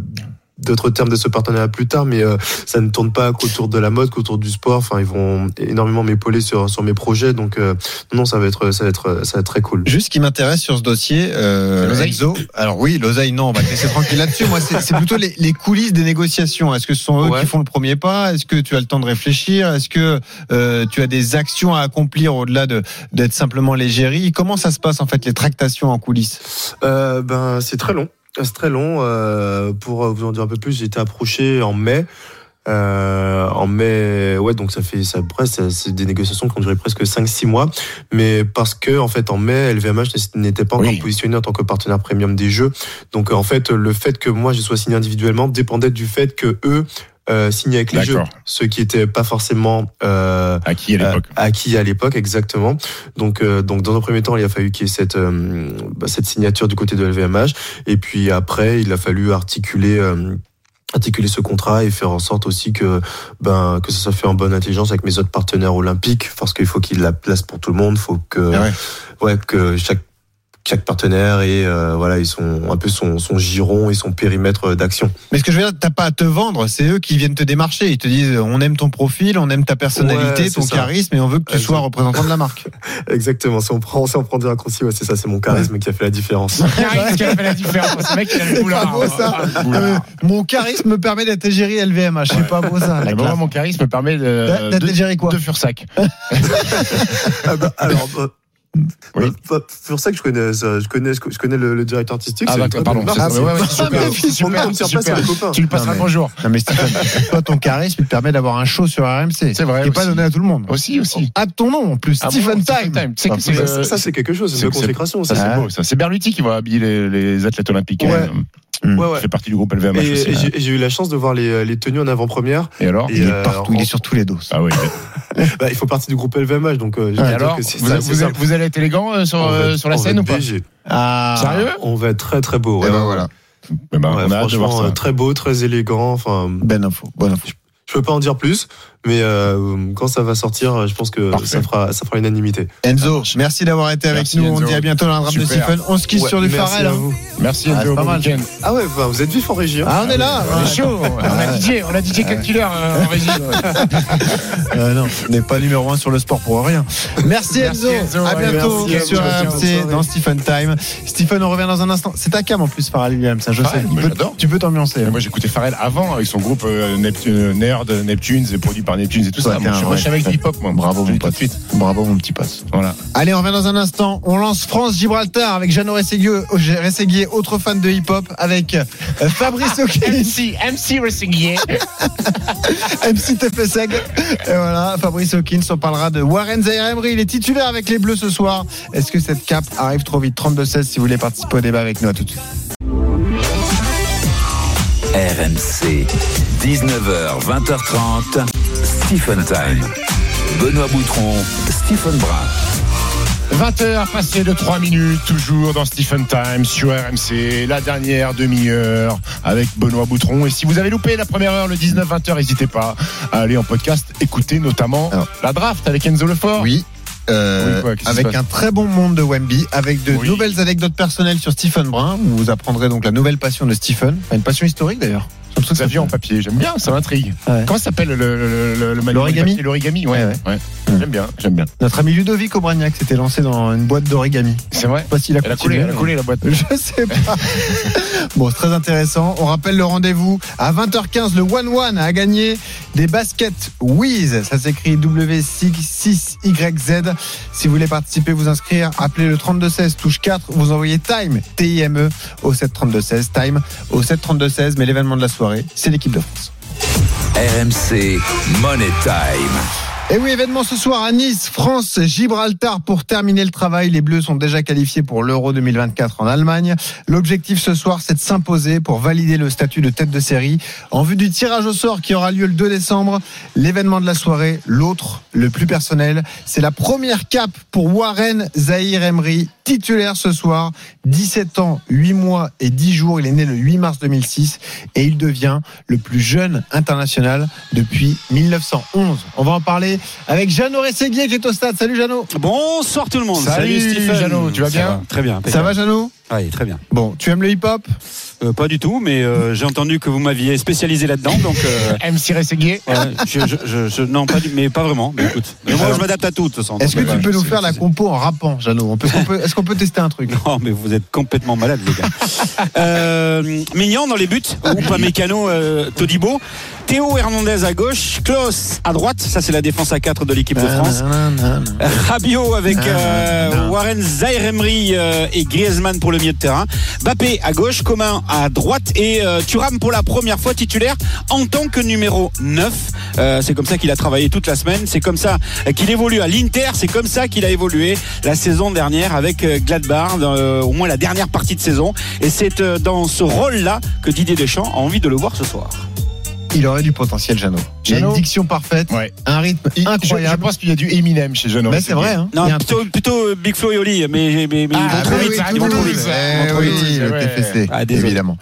d'autres termes de ce partenariat plus tard, mais euh, ça ne tourne pas qu'autour de la mode, qu'autour du sport. Enfin, ils vont énormément m'épauler sur, sur mes projets. Donc, euh, non, ça va être, ça va être, ça va être très cool. Juste ce qui m'intéresse sur ce dossier, euh, L'oseille Enzo. Alors oui, l'oseille, non, on va te laisser tranquille là-dessus. Moi, c'est c'est plutôt les, les coulisses des négociations. Est-ce que ce sont eux Ouais. qui font le premier pas? Est-ce que tu as le temps de réfléchir? Est-ce que euh, tu as des actions à accomplir au-delà de d'être simplement l'égérie? Comment ça se passe en fait les tractations en coulisses? Euh, ben, c'est très long. C'est très long. Euh, pour vous en dire un peu plus, j'ai été approché en mai. Euh, en mai, ouais, donc ça fait ça ça- c'est des négociations qui ont duré presque 5-6 mois, mais parce que en fait en mai, LVMH n'était pas encore Oui. positionné en tant que partenaire premium des jeux. Donc en fait, le fait que moi je sois signé individuellement dépendait du fait que eux euh, signaient avec les jeux, ce qui était pas forcément euh, À qui à l'époque euh, acquis à l'époque, exactement. Donc, euh, donc dans un premier temps, il a fallu qu'il y ait cette, euh, bah, cette signature du côté de LVMH. Et puis après, il a fallu articuler. euh, articuler ce contrat et faire en sorte aussi que ben que ça soit fait en bonne intelligence avec mes autres partenaires olympiques parce qu'il faut qu'il y ait de la place pour tout le monde faut que Ah ouais. ouais que chaque chaque partenaire et euh, voilà ils sont un peu son, son giron et son périmètre d'action Mais ce que je veux dire, t'as pas à te vendre, c'est eux qui viennent te démarcher. Ils te disent, on aime ton profil, on aime ta personnalité, Ouais, ton ça. charisme, et on veut que tu sois représentant de la marque. exactement si on prend si on prend des raccourcis ouais c'est ça c'est mon charisme qui a fait la différence Charisme qui a fait la différence. Ce mec, il a le C'est boulard. pas beau, ça. Le boulard. Euh, mon charisme me permet d'être égérie LVMH. C'est pas beau ça. Classe. mon charisme me permet de, D'être de, quoi de Fursac. Ah bah, alors, bah, Oui. Bah, C'est pour ça que je connais, ça. Je connais, je connais le, le directeur artistique. Ah, d'accord, très pardon. marque. ça, ouais, ouais, Ah, super, super, on compte sur place, super. c'est des copains. Tu passeras Non, le mais- bonjour. Non mais Stephen, toi ton charisme il te permet d'avoir un show sur RMC. C'est vrai Qui est pas donné à tout le monde. Aussi, aussi. À ton nom en plus, Ah bon, Stephen Stephen Time. Time. Sais que Ah, euh, ça, c'est quelque chose, c'est une consécration. Ça, c'est Ah. beau. C'est Berluti qui va habiller les, les athlètes olympiques. Ouais. hein. Mm. Ouais, Il ouais. fait partie du groupe LVMH Et, aussi. et j'ai eu la chance de voir les, les tenues en avant-première. Et alors Et Il est euh, partout, en- il est sur tous les dos. Ah oui. Bah, il faut partie du groupe LVMH, donc euh, je Et vais dire alors que c'est vous, ça, vous, c'est vous, simple. Vous allez être élégant euh, sur, va euh, la on va scène être ou pas. Ah. Sérieux On va être très très beau. Ouais. ben voilà. Ben, Ouais, On a hâte de voir franchement, ça. euh, très beau, très élégant. Enfin, Bonne info, bonne info. je peux pas en dire plus, mais euh, quand ça va sortir, je pense que Parfait. ça fera, ça fera unanimité. Enzo, merci d'avoir été avec Merci, nous. On dit à bientôt dans la drame de. Stephen. On se quitte Ouais, sur du merci Farrell. à hein. vous. Merci Ah, Enzo, bon. Ah ouais, bah, vous êtes vif en régie. hein. Ah, on est là. On est chaud. On a DJ, on a DJ Killer euh, en régie. Euh, non, on n'est pas numéro un sur le sport pour rien. Merci, Merci, Enzo. Enzo. À bientôt merci, sur RMC dans Stephen Time. Stephen, on revient dans un instant. C'est ta cam en plus, Farrell Williams. ça, Je Ouais, sais. Tu peux- j'adore. Tu peux t'ambiancer. Hein. Moi j'écoutais Pharrell avant avec son groupe euh, Neptune, Nerd, Neptunes et produit par Neptunes et tout ça. Moi, je suis avec du hip-hop moi. Bravo, mon pote. suite. Bravo, mon petit pote. Voilà. Allez, on revient dans un instant. On lance France-Gibraltar avec Jeannot Rességuier, autre fan de hip-hop, avec euh, Fabrice O'Keefe, MC, MC Rességuier. MC Tepeseg. Et voilà, Fabrice Hawkins, on parlera de Warren Zaire Emery. Il est titulaire avec les Bleus ce soir. Est-ce que cette cape arrive trop vite? 32-16 si vous voulez participer au débat avec nous. À tout de suite. RMC, 19h, 20h30, Stephen Time. Benoît Boutron, Stephen Brun. 20h passé de 3 minutes, toujours dans Stephen Time sur RMC, la dernière demi-heure avec Benoît Boutron. Et si vous avez loupé la première heure, le 19-20h, n'hésitez pas à aller en podcast, écouter notamment Alors. la draft avec Enzo Lefort. Oui. euh, Oui, quoi, avec un très bon monde de Wemby, avec de Oui. nouvelles anecdotes personnelles sur Stephen Brun. Où vous apprendrez donc la nouvelle passion de Stephen, une passion historique d'ailleurs. Que ça Xavier en papier, j'aime bien, ça m'intrigue. Ouais. Comment ça s'appelle le, le, le, le manuel L'origami L'origami, ouais. Ouais, ouais. J'aime bien, j'aime bien. Notre ami Ludovic Aubragnac s'était lancé dans une boîte d'origami. C'est vrai Je sais pas s'il a Elle a coulé, elle a coulé la boîte. Je sais pas. bon, c'est très intéressant. On rappelle le rendez-vous à 20h15. Le 1-1 a gagné des baskets Wiz. Ça s'écrit W6YZ. Si vous voulez participer, vous inscrire, appelez le 3216 touche 4. Vous envoyez Time, T-I-M-E, au 73216. Time au 73216. Mais l'événement de la soirée, c'est l'équipe de France. RMC, Money Time. Et oui, événement ce soir à Nice, France, Gibraltar pour terminer le travail. Les Bleus sont déjà qualifiés pour l'Euro 2024 en Allemagne. L'objectif ce soir, c'est de s'imposer pour valider le statut de tête de série. En vue du tirage au sort qui aura lieu le 2 décembre, l'événement de la soirée, l'autre, le plus personnel, c'est la première cape pour Warren Zahir Emery, titulaire ce soir, 17 ans, 8 mois et 10 jours. Il est né le 8 mars 2006 et il devient le plus jeune international depuis 1911. On va en parler avec Jeannot Rességuier qui est au stade. Salut Jeannot. Bonsoir tout le monde. Salut, Stephen. Jeannot, tu vas bien va, Très bien. Ça va Jeannot? Oui, très bien. Bon, tu aimes le hip-hop? Euh, pas du tout, mais euh, j'ai entendu que vous m'aviez spécialisé là-dedans, donc. euh, MC Rességuier. ouais, je, je, je- je- non, pas du, mais pas vraiment. Mais écoute, mais moi je m'adapte à tout de toute façon. Est-ce que tu peux nous faire la compo en rappant, Jeannot On peut- on peut- Est-ce qu'on peut tester un truc? Non, mais vous êtes complètement malade, les gars. euh, Mignon dans les buts, ou pas mécano, euh, Todibo. Théo Hernandez à gauche, Klaus à droite, ça c'est la défense à 4 de l'équipe de France. Rabiot avec euh, Warren Zaire-Emery euh, et Griezmann pour le milieu de terrain. Bappé à gauche, Comin à droite et euh, Thuram pour la première fois titulaire en tant que numéro 9. Euh, c'est comme ça qu'il a travaillé toute la semaine. C'est comme ça qu'il évolue à l'Inter. C'est comme ça qu'il a évolué la saison dernière avec euh, Gladbach, au moins la dernière partie de saison. Et c'est dans ce rôle-là que Didier Deschamps a envie de le voir ce soir. Il aurait du potentiel, Jeannot. Il a une diction parfaite, Ouais. un rythme Il- Je, je incroyable. pense qu'il y a du Eminem chez Jeannot. Mais c'est vrai, hein. Non, plutôt, euh, Big Flo et Oli, mais, mais, mais ils Ah, vont bah trop oui, vite. ça Ils vont trop vite. Eh le. TFC, Ah, évidemment.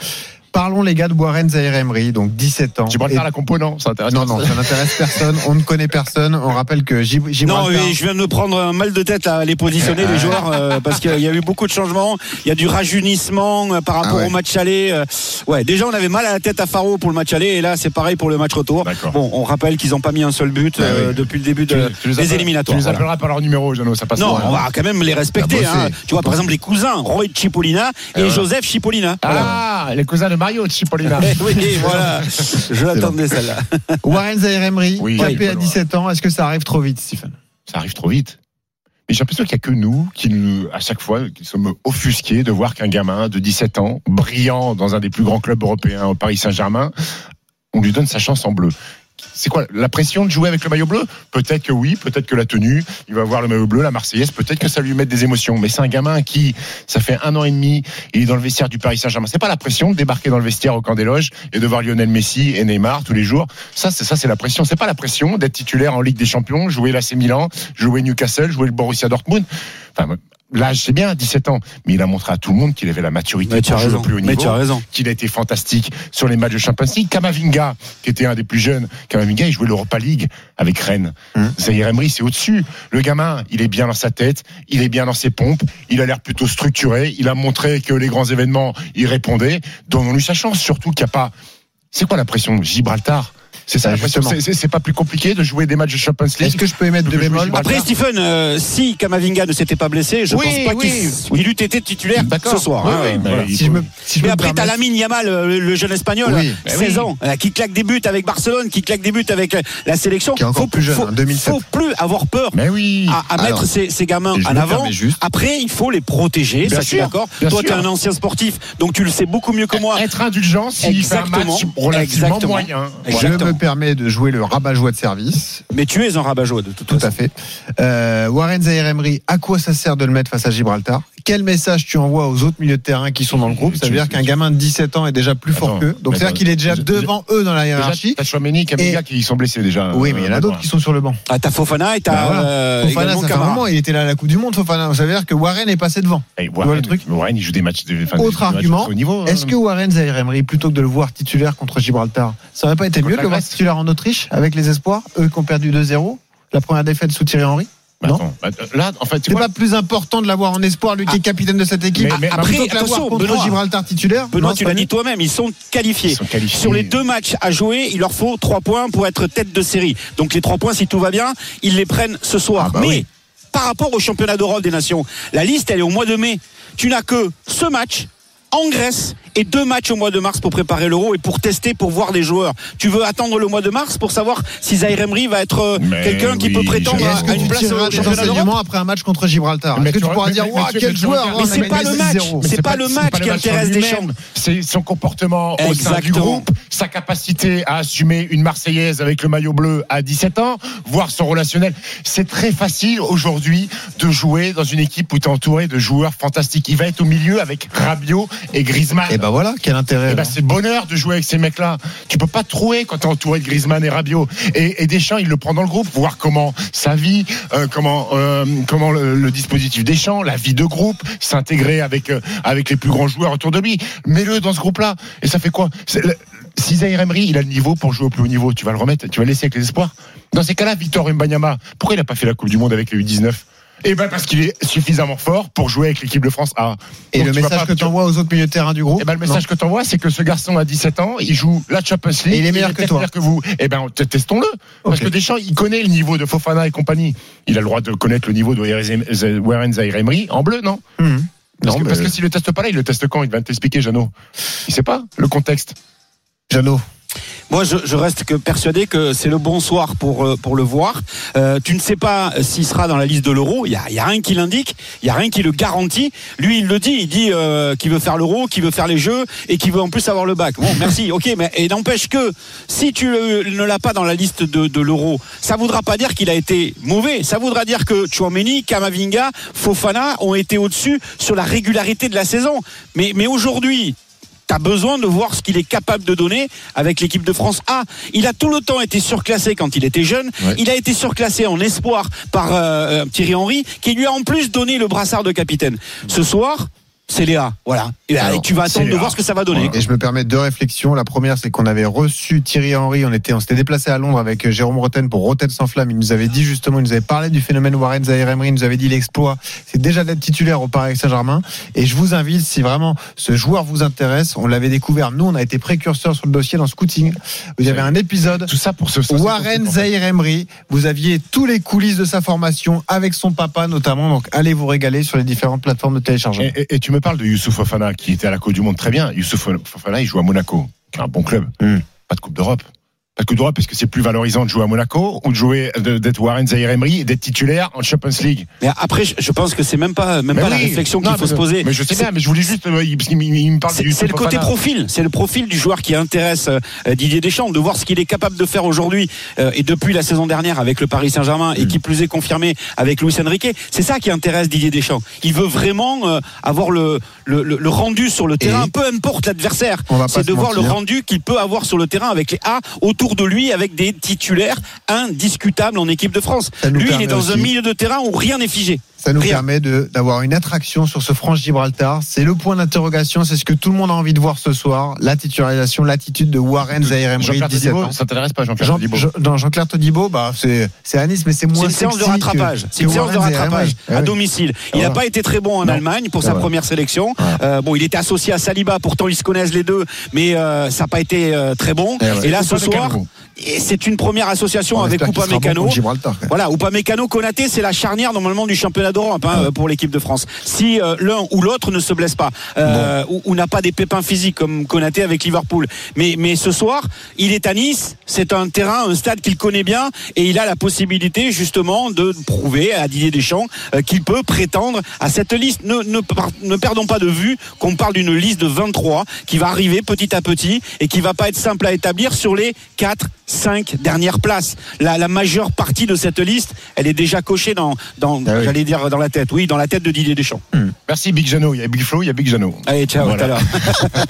Parlons les gars de Warren Zaire Emery, donc 17 ans. Tu pourrais Et- faire la compo, non Ça intéresse Non, non, ça n'intéresse personne. On ne connaît personne. On rappelle que Gib- Non, Gibraltar. oui, je viens de me prendre un mal de tête à les positionner, les joueurs, euh, parce qu'il y a eu beaucoup de changements. Il y a du rajeunissement euh, par rapport Ah ouais. au match aller. euh. ouais, déjà, on avait mal à la tête à Faro pour le match aller, et là, c'est pareil pour le match retour. D'accord. Bon, on rappelle qu'ils n'ont pas mis un seul but Ah euh, oui. depuis le début Tu- de, tu les des éliminatoires. Tu les voilà. appelleras par leur numéro, Jeannot, ça passe Non, pas. on va quand même les respecter. Hein. Tu vois, par exemple, les cousins, Roy Cipollina et voilà. Joseph Cipollina. Voilà. Ah, les cousins de Mario Cipollina. Eh oui, voilà. Je l'attendais celle-là. Warren Zaire Emery, Oui. capé à 17 ans. Est-ce que ça arrive trop vite, Stephen? Ça arrive trop vite. Et j'ai l'impression qu'il n'y a que nous qui, nous- à chaque fois, qui sommes offusqués de voir qu'un gamin de 17 ans, brillant dans un des plus grands clubs européens au Paris Saint-Germain, on lui donne sa chance en bleu. C'est quoi la pression de jouer avec le maillot bleu? Peut-être que oui, peut-être que la tenue, il va voir le maillot bleu, la Marseillaise, peut-être que ça lui met des émotions. Mais c'est un gamin qui, ça fait un an et demi, il est dans le vestiaire du Paris Saint-Germain. C'est pas la pression de débarquer dans le vestiaire au camp des loges et de voir Lionel Messi et Neymar tous les jours. Ça, c'est ça, c'est la pression. C'est pas la pression d'être titulaire en Ligue des Champions, jouer l'AC Milan, jouer Newcastle, jouer le Borussia Dortmund. L'âge, c'est bien, 17 ans, mais il a montré à tout le monde qu'il avait la maturité pour jouer au plus haut niveau qu'il a été fantastique sur les matchs de Champions League. Kamavinga, qui était un des plus jeunes, Kamavinga, il jouait l'Europa League avec Rennes. Zahir Emery, c'est au-dessus. Le gamin, il est bien dans sa tête, il est bien dans ses pompes, il a l'air plutôt structuré, il a montré que les grands événements, il répondait. Donnons-lui sa chance, surtout qu'il n'y a pas... C'est quoi la pression Gibraltar? C'est ça, Ah, justement. C'est- pas plus compliqué de jouer des matchs de Champions League. Est-ce que je peux émettre de Gibraltar Après, Stephen, euh, si Kamavinga ne s'était pas blessé, je Oui, pense pas oui. qu'il il eût été titulaire ce soir. Oui, hein, oui, euh, mais voilà. il Si je faut- me, si je Mais me après, t'as Lamine Yamal, euh, le jeune espagnol, Oui. Ben 16 oui. ans, euh, qui claque des buts avec Barcelone, qui claque des buts avec euh, la sélection. Qui est encore faut, plus jeune, faut, hein, 2007. faut plus avoir peur Mais oui. à, à Alors, mettre ces, ces gamins en avant. Après, il faut les protéger, Bien ça je suis d'accord. Toi, tu es un ancien sportif, donc tu le sais beaucoup mieux que moi. Être indulgent s'il fait un match Exactement. relativement moyen. Exactement. Me permets de jouer le rabat-joie de service. Mais tu es un rabat-joie de toute Tout façon. à fait. Euh, Warren Zahir Emery, à quoi ça sert de le mettre face à Gibraltar? Quel message tu envoies aux autres milieux de terrain qui sont dans le groupe? Ça veut dire qu'un gamin de 17 ans est déjà plus fort qu'eux. Donc c'est-à-dire qu'il est déjà devant eux dans la hiérarchie. t'as Chouameni, Kamiga qui sont blessés déjà. Oui, mais il y en a Euh, d'autres qui sont sur le banc. Ah, t'as Fofana et t'as Bah euh, Fofana, ça fait un moment, il était là à la Coupe du Monde, Fofana. Ça veut dire que Warren est passé devant. Warren, le truc? Warren, il joue des matchs de. Autre argument, niveau, est-ce hein. que Warren Zahir Emery, plutôt que de le voir titulaire contre Gibraltar, ça aurait pas été mieux de la le voir Grèce titulaire en Autriche avec les espoirs, eux qui ont perdu 2-0 la première défaite sous Thierry Henry Bah, non attends, bah, là, en fait, tu C'est pas plus important de l'avoir en espoir, lui qui est capitaine de cette équipe, Mais- mais- après, plutôt que attention, contre Benoît. Gibraltar titulaire Benoît, Non, tu l'as dit toi-même, ils sont qualifiés. Ils sont qualifiés. Sur les deux matchs à jouer, il leur faut trois points pour être tête de série. Donc les trois points, si tout va bien, ils les prennent ce soir. Ah bah Mais oui. par rapport au championnat d'Europe des Nations, la liste, elle est au mois de mai. Tu n'as que ce match en Grèce et deux matchs au mois de mars pour préparer l'Euro et pour tester, pour voir des joueurs. Tu veux attendre le mois de mars pour savoir si Zahir Emery va être euh, quelqu'un qui peut prétendre à, à une place au championnat d'Europe après un match contre Gibraltar? Mais Est-ce que tu pourras mais- dire, mais- quel joueur? Mais a c'est pas le match. 6-0. C'est c'est pas le match qui intéresse Deschamps. C'est son comportement au sein du groupe, sa capacité à assumer une Marseillaise avec le maillot bleu à 17 ans, voir son relationnel. C'est très facile aujourd'hui de jouer dans une équipe où tu es entouré de joueurs fantastiques. Il va être au milieu avec Rabiot et Griezmann. Et ben voilà, quel intérêt. Eh ben, alors. c'est bonheur de jouer avec ces mecs-là. Tu peux pas trouver quand tu es entouré de Griezmann et Rabiot. Et, et Deschamps, il le prend dans le groupe, voir comment sa vie, euh, comment euh, comment le, le dispositif Deschamps, la vie de groupe, s'intégrer avec euh, avec les plus grands joueurs autour de lui. Mets-le dans ce groupe-là. Et ça fait quoi? Si Zahir Emery, il a le niveau pour jouer au plus haut niveau, tu vas le remettre, tu vas le laisser avec les espoirs. Dans ces cas-là, Victor Mbanyama, pourquoi il n'a pas fait la Coupe du Monde avec les U19 Eh ben parce qu'il est suffisamment fort pour jouer avec l'équipe de France A. Et Donc, le message pas- que tu envoies aux autres milieux de terrain du groupe eh ben, le message que tu envoies, c'est que ce garçon a 17 ans, il joue la Champions League. Et il est meilleur que peut-être toi. meilleur que vous. Eh ben, testons-le. Parce que Deschamps, il connaît le niveau de Fofana et compagnie. Il a le droit de connaître le niveau de Warren- Emery en bleu, non non Mhm. Parce, Non, que, mais- parce que s'il le teste pas là, il le teste quand Il va t'expliquer, Jeannot? Il sait pas le contexte. Jeannot. Moi, je, reste que persuadé que c'est le bon soir pour, euh, le voir. Euh, tu ne sais pas s'il sera dans la liste de l'euro. Il n'y a, rien qui l'indique. Il n'y a rien qui le garantit. Lui, il le dit. Il dit euh, qu'il veut faire l'euro, qu'il veut faire les jeux et qu'il veut en plus avoir le bac. Bon, merci. Ok, mais n'empêche que si tu ne l'as pas dans la liste de, l'euro, ça voudra pas dire qu'il a été mauvais. Ça voudra dire que Chouameni, Kamavinga, Fofana ont été au-dessus sur la régularité de la saison. Mais aujourd'hui, T'as besoin de voir ce qu'il est capable de donner avec l'équipe de France A. Il a tout le temps été surclassé quand il était jeune. Ouais. Il a été surclassé en espoir par euh, euh, Thierry Henry, qui lui a en plus donné le brassard de capitaine. Ce soir, c'est Léa. Voilà. Et, Alors, et tu vas attendre de voir ce que ça va donner. Et je me permets deux réflexions. La première, c'est qu'on avait reçu Thierry Henry. On était, on s'était déplacé à Londres avec euh, Jérôme Roten pour Roten sans flamme. Il nous avait dit justement, il nous avait parlé du phénomène Warren Zahir Emery. Il nous avait dit l'exploit, c'est déjà d'être titulaire au Paris Saint-Germain. Et je vous invite, si vraiment ce joueur vous intéresse, on l'avait découvert. Nous, on a été précurseurs sur le dossier dans Scouting. Vous avez un épisode. Tout ça pour ce. Warren Zahir Emery, vous aviez tous les coulisses de sa formation avec son papa notamment. Donc allez vous régaler sur les différentes plateformes de téléchargement. Et, et- et tu me parles de Youssouf Fofana qui était à la Coupe du Monde très bien. Youssouf Fofana, il joue à Monaco, qui est un bon club. Hmm. Pas de Coupe d'Europe. Parce que parce que c'est plus valorisant de jouer à Monaco ou de jouer d'être Warren Zahir Emery et d'être titulaire en Champions League. Mais après, je je pense que c'est même pas, même Mais pas la réflexion qu'il faut mais- se poser. Mais je sais bien, mais je voulais juste, euh, il, il me parle C'est le côté profil, c'est le profil du joueur qui intéresse euh, Didier Deschamps, de voir ce qu'il est capable de faire aujourd'hui euh, et depuis la saison dernière avec le Paris Saint-Germain Mm. et qui plus est confirmé avec Luis Enrique. C'est ça qui intéresse Didier Deschamps. Il veut vraiment euh, avoir le, le, le- le rendu sur le terrain, peu importe l'adversaire. C'est de voir le rendu qu'il peut avoir sur le terrain avec les A autour de lui, avec des titulaires indiscutables en équipe de France. Lui, il est dans un milieu de terrain où rien n'est figé. Ça nous Rien. permet d'avoir une attraction sur ce franc Gibraltar. C'est le point d'interrogation. C'est ce que tout le monde a envie de voir ce soir. La titularisation, l'attitude de Warren Zahir Emery, Jean-Pierre 17 Todibo, ça t'intéresse pas, Jean-Pierre Jean, Todibo Jean- non, Todibo, bah, c'est, c'est à Nice, mais c'est C'est moins une séance de rattrapage. C'est une séance de rattrapage à oui. domicile. Il n'a Ouais. pas été très bon en. Allemagne pour C'est sa première sélection. Euh, bon, il était associé à Saliba, pourtant ils se connaissent les deux, mais euh, ça n'a pas été euh, très bon. Et là, ce soir, et c'est une première association On avec bon quand même. Voilà, Upamecano, Konaté, c'est la charnière normalement du championnat d'Europe hein, pour l'équipe de France. Si euh, l'un ou l'autre ne se blesse pas euh, ou, ou n'a pas des pépins physiques comme Konaté avec Liverpool, mais mais ce soir, il est à Nice. C'est un terrain, un stade qu'il connaît bien et il a la possibilité justement de prouver à Didier Deschamps euh, qu'il peut prétendre à cette liste. Ne, ne, par- ne perdons pas de vue qu'on parle d'une liste de 23 qui va arriver petit à petit et qui va pas être simple à établir sur les 4 5 dernières places. La, la majeure partie de cette liste, elle est déjà cochée dans, dans Ah oui. j'allais dire dans la tête, oui, dans la tête de Didier Deschamps. Merci Big Jano. Il y a Big Flo, il y a Big Jano. Allez, ciao, Voilà. à tout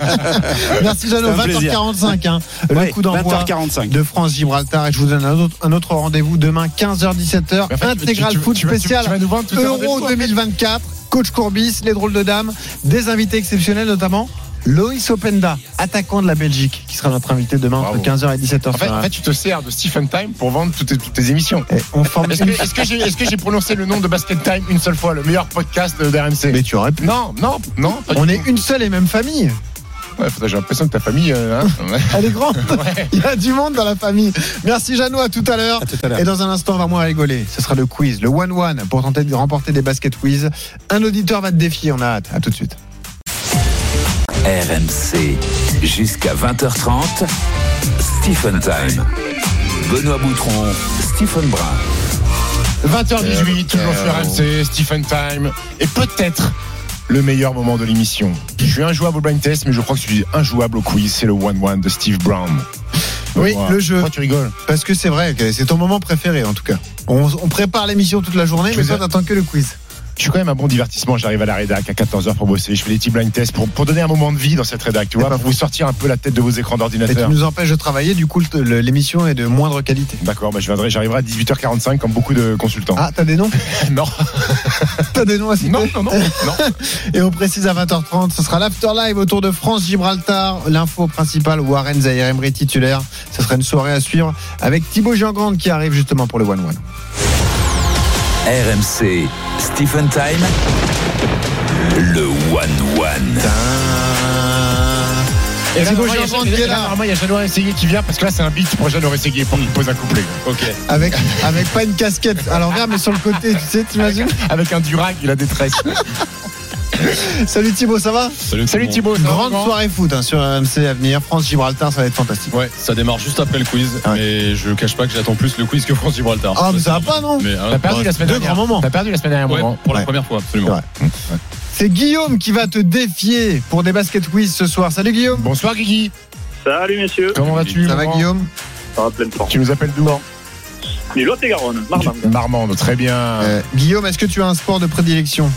à l'heure. Merci plaisir. 20h45, hein, le Ouais, coup d'envoi 20h45. de France-Gibraltar. Et je vous donne un autre, un autre rendez-vous demain, 15h-17h, Mais en fait, tu- intégral tu- tu- foot tu vas- tu- spécial Euro rendez-vous, en fait. 2024. Coach Courbis, les drôles de dames, des invités exceptionnels notamment. Loïs Openda, attaquant de la Belgique, qui sera notre invité demain Bravo. entre 15h et 17h. En fait, en fait, tu te sers de Stephen Time pour vendre toutes tes, toutes tes émissions. On forme Est-ce que, j'ai, prononcé le nom de Basket Time une seule fois, le meilleur podcast de d'RMC Mais tu aurais pu. Non, non, non. On est une seule et même famille. Ouais, j'ai l'impression que ta famille. euh, hein. Elle est grande. Ouais. Il y a du monde dans la famille. Merci Jeannot, à tout à l'heure. À tout à l'heure. Et dans un instant, on va moins rigoler. Ce sera le quiz, le one-one pour tenter de remporter des baskets quiz. Un auditeur va te défier, on a hâte. À tout de suite. RMC, jusqu'à 20h30, Stephen Time. Benoît Boutron, Stephen Brun. 20h18, toujours sur RMC, Stephen Time. Et peut-être le meilleur moment de l'émission. Je suis injouable au blind test, mais je crois que je suis injouable au quiz. C'est le one-one de Steve Brown. Oui, Voilà. le jeu. Pourquoi tu rigoles Parce que c'est vrai, c'est ton moment préféré en tout cas. On, on prépare l'émission toute la journée, Je mais toi t'attends que le quiz. Je suis quand même un bon divertissement. J'arrive à la rédac à 14h pour bosser. Je fais des petits blind tests pour, pour donner un moment de vie dans cette rédac, tu vois, pas pour vous sortir un peu la tête de vos écrans Et tu d'ordinateur. nous empêches de travailler, du coup l'émission est de moindre qualité. D'accord, bah je viendrai, j'arriverai à 18h45 comme beaucoup de consultants. Ah, t'as des noms non, T'as des noms à citer non, non, non, non. Et on précise à 20h30, ce sera l'afterlive autour de France-Gibraltar. L'info principale, Warren Zahir Emery titulaire. Ce sera une soirée à suivre avec Thibaut Giangrande qui arrive justement pour le one-one. RMC, Stephen Time. Le One One. Et là, normalement, il y a- Giangrande qui est là, là. normalement, il y a Jeannot Essayé qui vient parce que là, c'est un beat pour Jeannot Essayé pour qu'il pose un couplet. Ok. Avec, avec pas une casquette à l'envers, mais sur le côté, tu sais, t'imagines Avec un durag, il a des tresses. Salut Thibaut, ça va? Salut Thibaut. Grande grand soirée foot hein, sur RMC à venir. France-Gibraltar, ça va être fantastique. Ouais, ça démarre juste après le quiz, Ouais. mais je cache pas que j'attends plus le quiz que France Gibraltar. Ah, mais ça va pas, non Mais, hein, T'as perdu ouais, la semaine deux dernière. T'as perdu la semaine dernière, Ouais, moment. pour la Ouais. première fois, absolument. C'est Guillaume qui va te défier pour des baskets quiz ce soir. Salut Guillaume. Bonsoir Guigui. Salut messieurs, Comment vas-tu Ça va Guillaume? Ça va pleine forme. Tu nous appelles d'où Du Lot-et-Garonne, Marmande. Marmande, très bien. Euh, Guillaume, est-ce que tu as un sport de prédilection?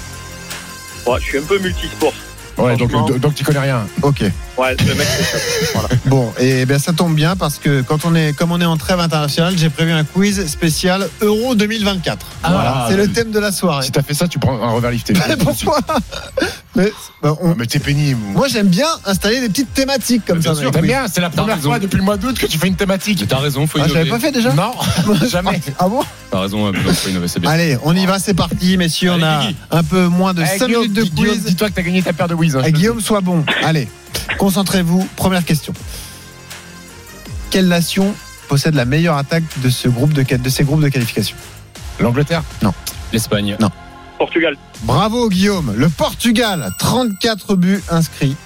Ouais, je suis un peu multisport. Ouais, donc, donc tu connais rien. Ok. Ouais, le mec, c'est ça. Voilà. Bon, et bien ça tombe bien parce que quand on est, comme on est en trêve internationale, j'ai prévu un quiz spécial Euro 2024. Ah, voilà, c'est le oui. thème de la soirée. Si t'as fait ça, tu prends un revers lifté. Pourquoi? Mais, bah, on- Mais t'es pénible. Moi j'aime bien installer des petites thématiques comme Bien ça. sûr, dans les T'aimes quiz. bien, c'est la première raison. fois depuis le mois d'août que tu fais une thématique. Mais T'as raison, faut Ah, innover. j'avais pas fait déjà? Non, jamais. Ah bon? T'as raison, faut innover, c'est bien. Allez, on y va, c'est parti, messieurs. on Allez, a Guigui. un peu moins de Eh, 5 Guillaume, minutes de Guillaume, quiz. Dis-toi que t'as gagné ta paire de Wiz. hein, le Guillaume, sois bon. Allez, concentrez-vous. Première question. Quelle nation possède la meilleure attaque de, ce groupe de, de ces groupes de qualification? L'Angleterre? L'Espagne? Portugal. Bravo Guillaume. Le Portugal, 34 buts inscrits.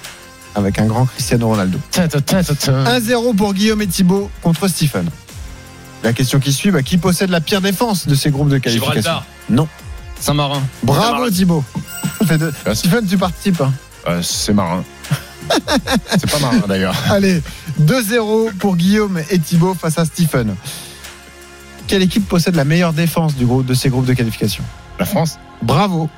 avec un grand Cristiano Ronaldo. 1-0 pour Guillaume et Thibaut contre Stephen. La question qui suit, bah, qui possède la pire défense de ces groupes de qualification? Gibraltar. Non. Saint-Marin. Bravo deux. Stephen, tu participes. hein. Euh, c'est marin. C'est pas marin d'ailleurs. Allez, 2-0 pour Guillaume et Thibaut face à Stephen. Quelle équipe possède la meilleure défense du groupe, de ces groupes de qualification? La France. Bravo.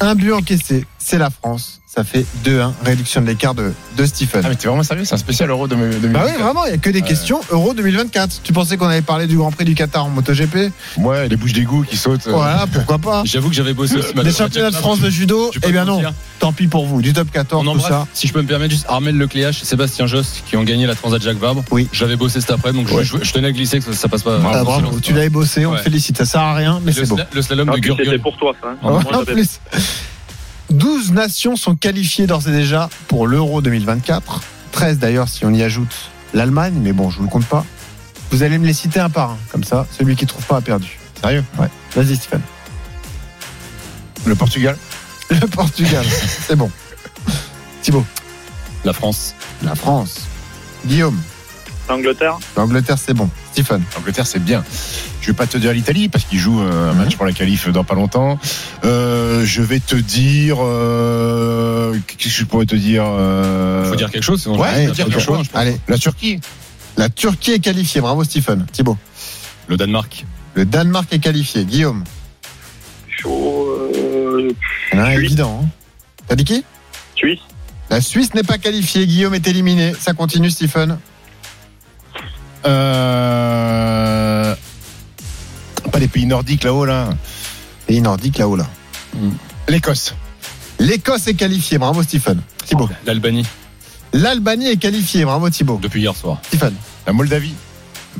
Un but encaissé, c'est la France. Ça fait 2-1, réduction de l'écart de, de Stephen. Ah mais t'es vraiment sérieux C'est un spécial Euro de 2024. Bah oui, vraiment, il n'y a que des questions Euro 2024. Tu pensais qu'on avait parlé du Grand Prix du Qatar en MotoGP? Ouais, les bouches d'égout qui sautent. euh. Voilà, pourquoi pas J'avoue que j'avais bossé aussi. ma- Les championnats de France de judo, eh bien non. Tant pis pour vous, du top 14, On tout ça. si je peux me permettre, juste Armel Lecléache et Sébastien Jost qui ont gagné la Transat Jacques Vabre. Oui. J'avais bossé cet après, donc je- Ouais. je, je tenais à glisser que ça, ça passe pas. Ah, bravo, tu l'avais bossé, on Ouais. te félicite. Ça sert à rien, mais le, c'est beau. sla- le slalom Ah, de c'était pour toi, ça. 12 nations sont qualifiées d'ores et déjà pour l'Euro 2024. 13 d'ailleurs si on y ajoute l'Allemagne, mais bon, je vous le compte pas. Vous allez me les citer un par un, comme ça, celui qui trouve pas a perdu. Sérieux? Ouais. Vas-y Stéphane. Le Portugal? Le Portugal, c'est bon. Thibaut, La France. la France. Guillaume, L'Angleterre. l'Angleterre, c'est bon. Stephen, L'Angleterre, c'est bien. Je vais pas te dire l'Italie parce qu'ils jouent euh, un match pour la qualif dans pas longtemps. Euh, je vais te dire. Euh, Qu'est-ce que je pourrais te dire euh, Faut dire quelque chose, sinon Ouais, je vais faut dire quelque chose. allez, La Turquie. la Turquie est qualifiée. Bravo Stephen. Thibaut, Le Danemark. le Danemark est qualifié. Guillaume, Chaud. Euh, il y en a un Suisse. évident. hein. T'as dit qui? Suisse. La Suisse n'est pas qualifiée. Guillaume est éliminé. Ça continue, Stephen. Euh, Pas les pays nordiques là-haut là. Pays nordique là-haut là. L'Écosse. L'Écosse est qualifiée. Bravo Stephen. Thibaut. L'Albanie. L'Albanie est qualifiée. Bravo Thibaut. Depuis hier soir. Stephen. La Moldavie.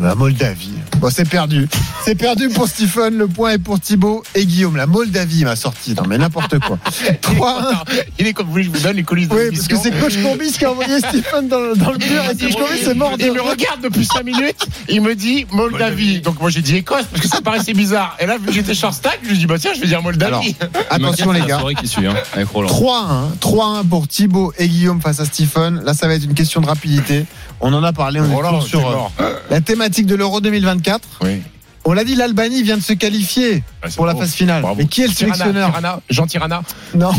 La Moldavie. Bon, c'est perdu. C'est perdu pour Stephen. Le point est pour Thibaut et Guillaume. La Moldavie m'a sorti. Non, mais n'importe quoi. 3-1. Il est comme vous voulez, je vous donne les coulisses de Oui, parce que c'est Coach Courbis qui a envoyé Stephen dans le, dans le mur. Et Coach Courbis est mort de Il me regarde depuis 5 minutes, il me dit Moldavie. Donc moi j'ai dit Écosse parce que ça paraissait bizarre. Et là, vu que j'étais short stack, je lui dis bah tiens, je vais dire Moldavie. Attention les gars. qui suit, hein, avec Roland. 3-1. 3-1 pour Thibaut et Guillaume face à Stephen. Là, ça va être une question de rapidité. On en a parlé. On est Roland, toujours sur euh, la thématique de l'Euro 2024. Oui. On l'a dit, l'Albanie vient de se qualifier pour la phase finale. Bravo. Mais qui est le Tirana, sélectionneur Tirana, Jean Tirana. Non.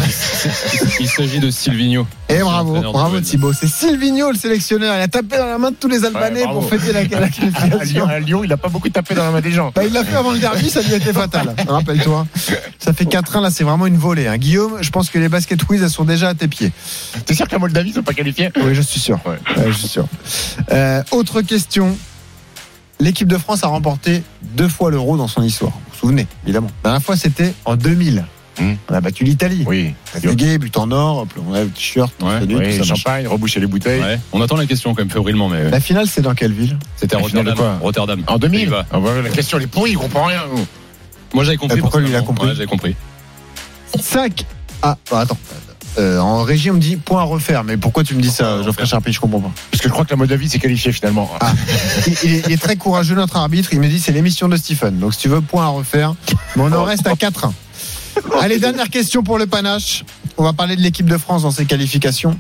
Il s'agit de Silvino. Et bravo, bravo. Thibaut. C'est Silvino le sélectionneur. Il a tapé dans la main de tous les Albanais Ouais, pour fêter la, la À Lyon, qualification. à Lyon, il a pas beaucoup tapé dans la main des gens. Bah, il l'a fait avant le derby, ça lui a été fatal. Rappelle-toi. Ça fait 4-1, là, c'est vraiment une volée. hein. Guillaume, je pense que les basket whiz, elles sont déjà à tes pieds. T'es sûr que la Moldavie sont pas qualifiés Oui, je suis sûr. Ouais. Ouais, je suis sûr. Euh, autre question. L'équipe de France a remporté deux fois l'euro dans son histoire. Vous vous souvenez, évidemment. La dernière fois, c'était en 2000. Hmm. On a battu l'Italie. Oui. Gay, but en or, on a le t-shirt, Ouais, tout ça, champagne, reboucher les bouteilles. Ouais. On attend la question quand même fébrilement, mais ouais. La finale, c'est dans quelle ville? C'était à Rotterdam. quoi? Rotterdam. En 2000 Pays-Bas. Ah La question elle est pourrie, il comprend rien. nous. Moi j'avais compris. Et pourquoi lui, il a compris? Ouais, J'avais compris. 5 Ah, bah, attends. Euh, en régie, on me dit point à refaire. Mais pourquoi tu me dis ça, Geoffrey Charpie? Je comprends pas. Parce que je crois que la Moldavie s'est qualifiée finalement. Ah, il, il est, il est très courageux, notre arbitre. Il me dit c'est l'émission de Stephen. Donc si tu veux, point à refaire. Mais on en reste à 4-1. Allez, dernière question pour le panache. On va parler de l'équipe de France dans ses qualifications.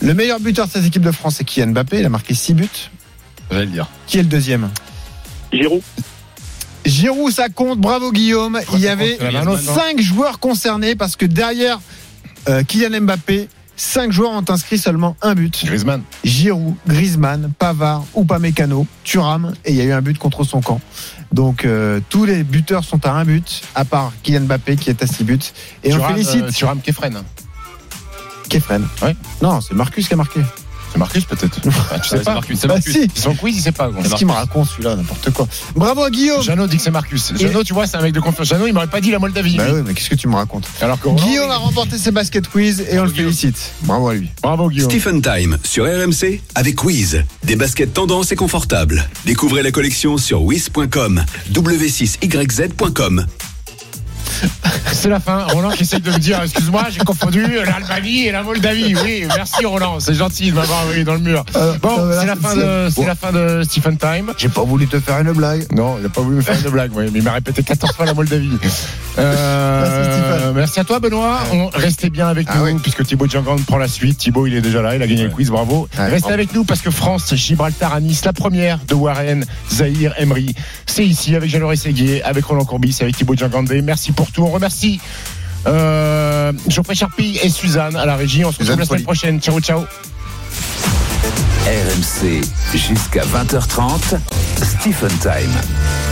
Le meilleur buteur de cette équipe de France, c'est Kylian Mbappé. Il a marqué 6 buts. J'allais le dire. Qui est le deuxième? Giroud. Giroud, ça compte. Bravo Guillaume. Il y avait compte, il y en a un autre, non 5 joueurs concernés parce que derrière euh, Kylian Mbappé, 5 joueurs ont inscrit seulement un but. Griezmann. Giroud, Griezmann, Pavard, Upamecano, Thuram et il y a eu un but contre son camp. Donc euh, tous les buteurs sont à un but, à part Kylian Mbappé qui est à 6 buts. Et on Thuram, félicite euh, Thuram Kefren. Kefren. Ouais. Non, c'est Marcus qui a marqué. C'est Marcus peut-être. Ah, tu sais c'est pas. Marcus, c'est Bah Marcus. si. Son quiz, il sait pas. Qu'est-ce qu'il me raconte celui-là, n'importe quoi. Bravo à Guillaume. Jeannot dit que c'est Marcus. Jeannot, tu vois, c'est un mec de confiance. Jeannot, il m'aurait pas dit la Moldavie. Bah oui, mais qu'est-ce que tu me racontes Alors que Guillaume a remporté ses basket quiz et on le félicite. Bravo à lui. Bravo Guillaume. Stephen Time sur RMC avec Wiz. Des baskets tendance et confortables. Découvrez la collection sur wiz.com. w6yz.com. C'est la fin. Roland qui essaye de me dire, excuse-moi, j'ai confondu l'Albanie et la Moldavie. Oui, merci Roland, c'est gentil de m'avoir envoyé dans le mur. Euh, Bon, là, c'est la fin de, Bon. la fin de Stephen Time. J'ai pas voulu te faire une blague. Non, il a pas voulu me faire une blague, ouais, mais il m'a répété 14 fois la Moldavie. Euh, Merci, merci à toi, Benoît. On, restez bien avec Ah nous, oui. puisque Thibaut Djangan prend la suite. Thibaut, il est déjà là, il a gagné le quiz, bravo. Ouais. Restez avec nous, parce que France, Gibraltar à Nice, la première de Warren, Zahir, Emery. C'est ici, avec Jean-Laurent Séguier, avec Roland Courbis, avec Thibaut Djangandé. Merci pour tout. On remercie euh, Geoffrey Charpie et Suzanne à la régie. On se retrouve la semaine prochaine. Ciao, ciao. RMC jusqu'à 20h30. Stephen Time.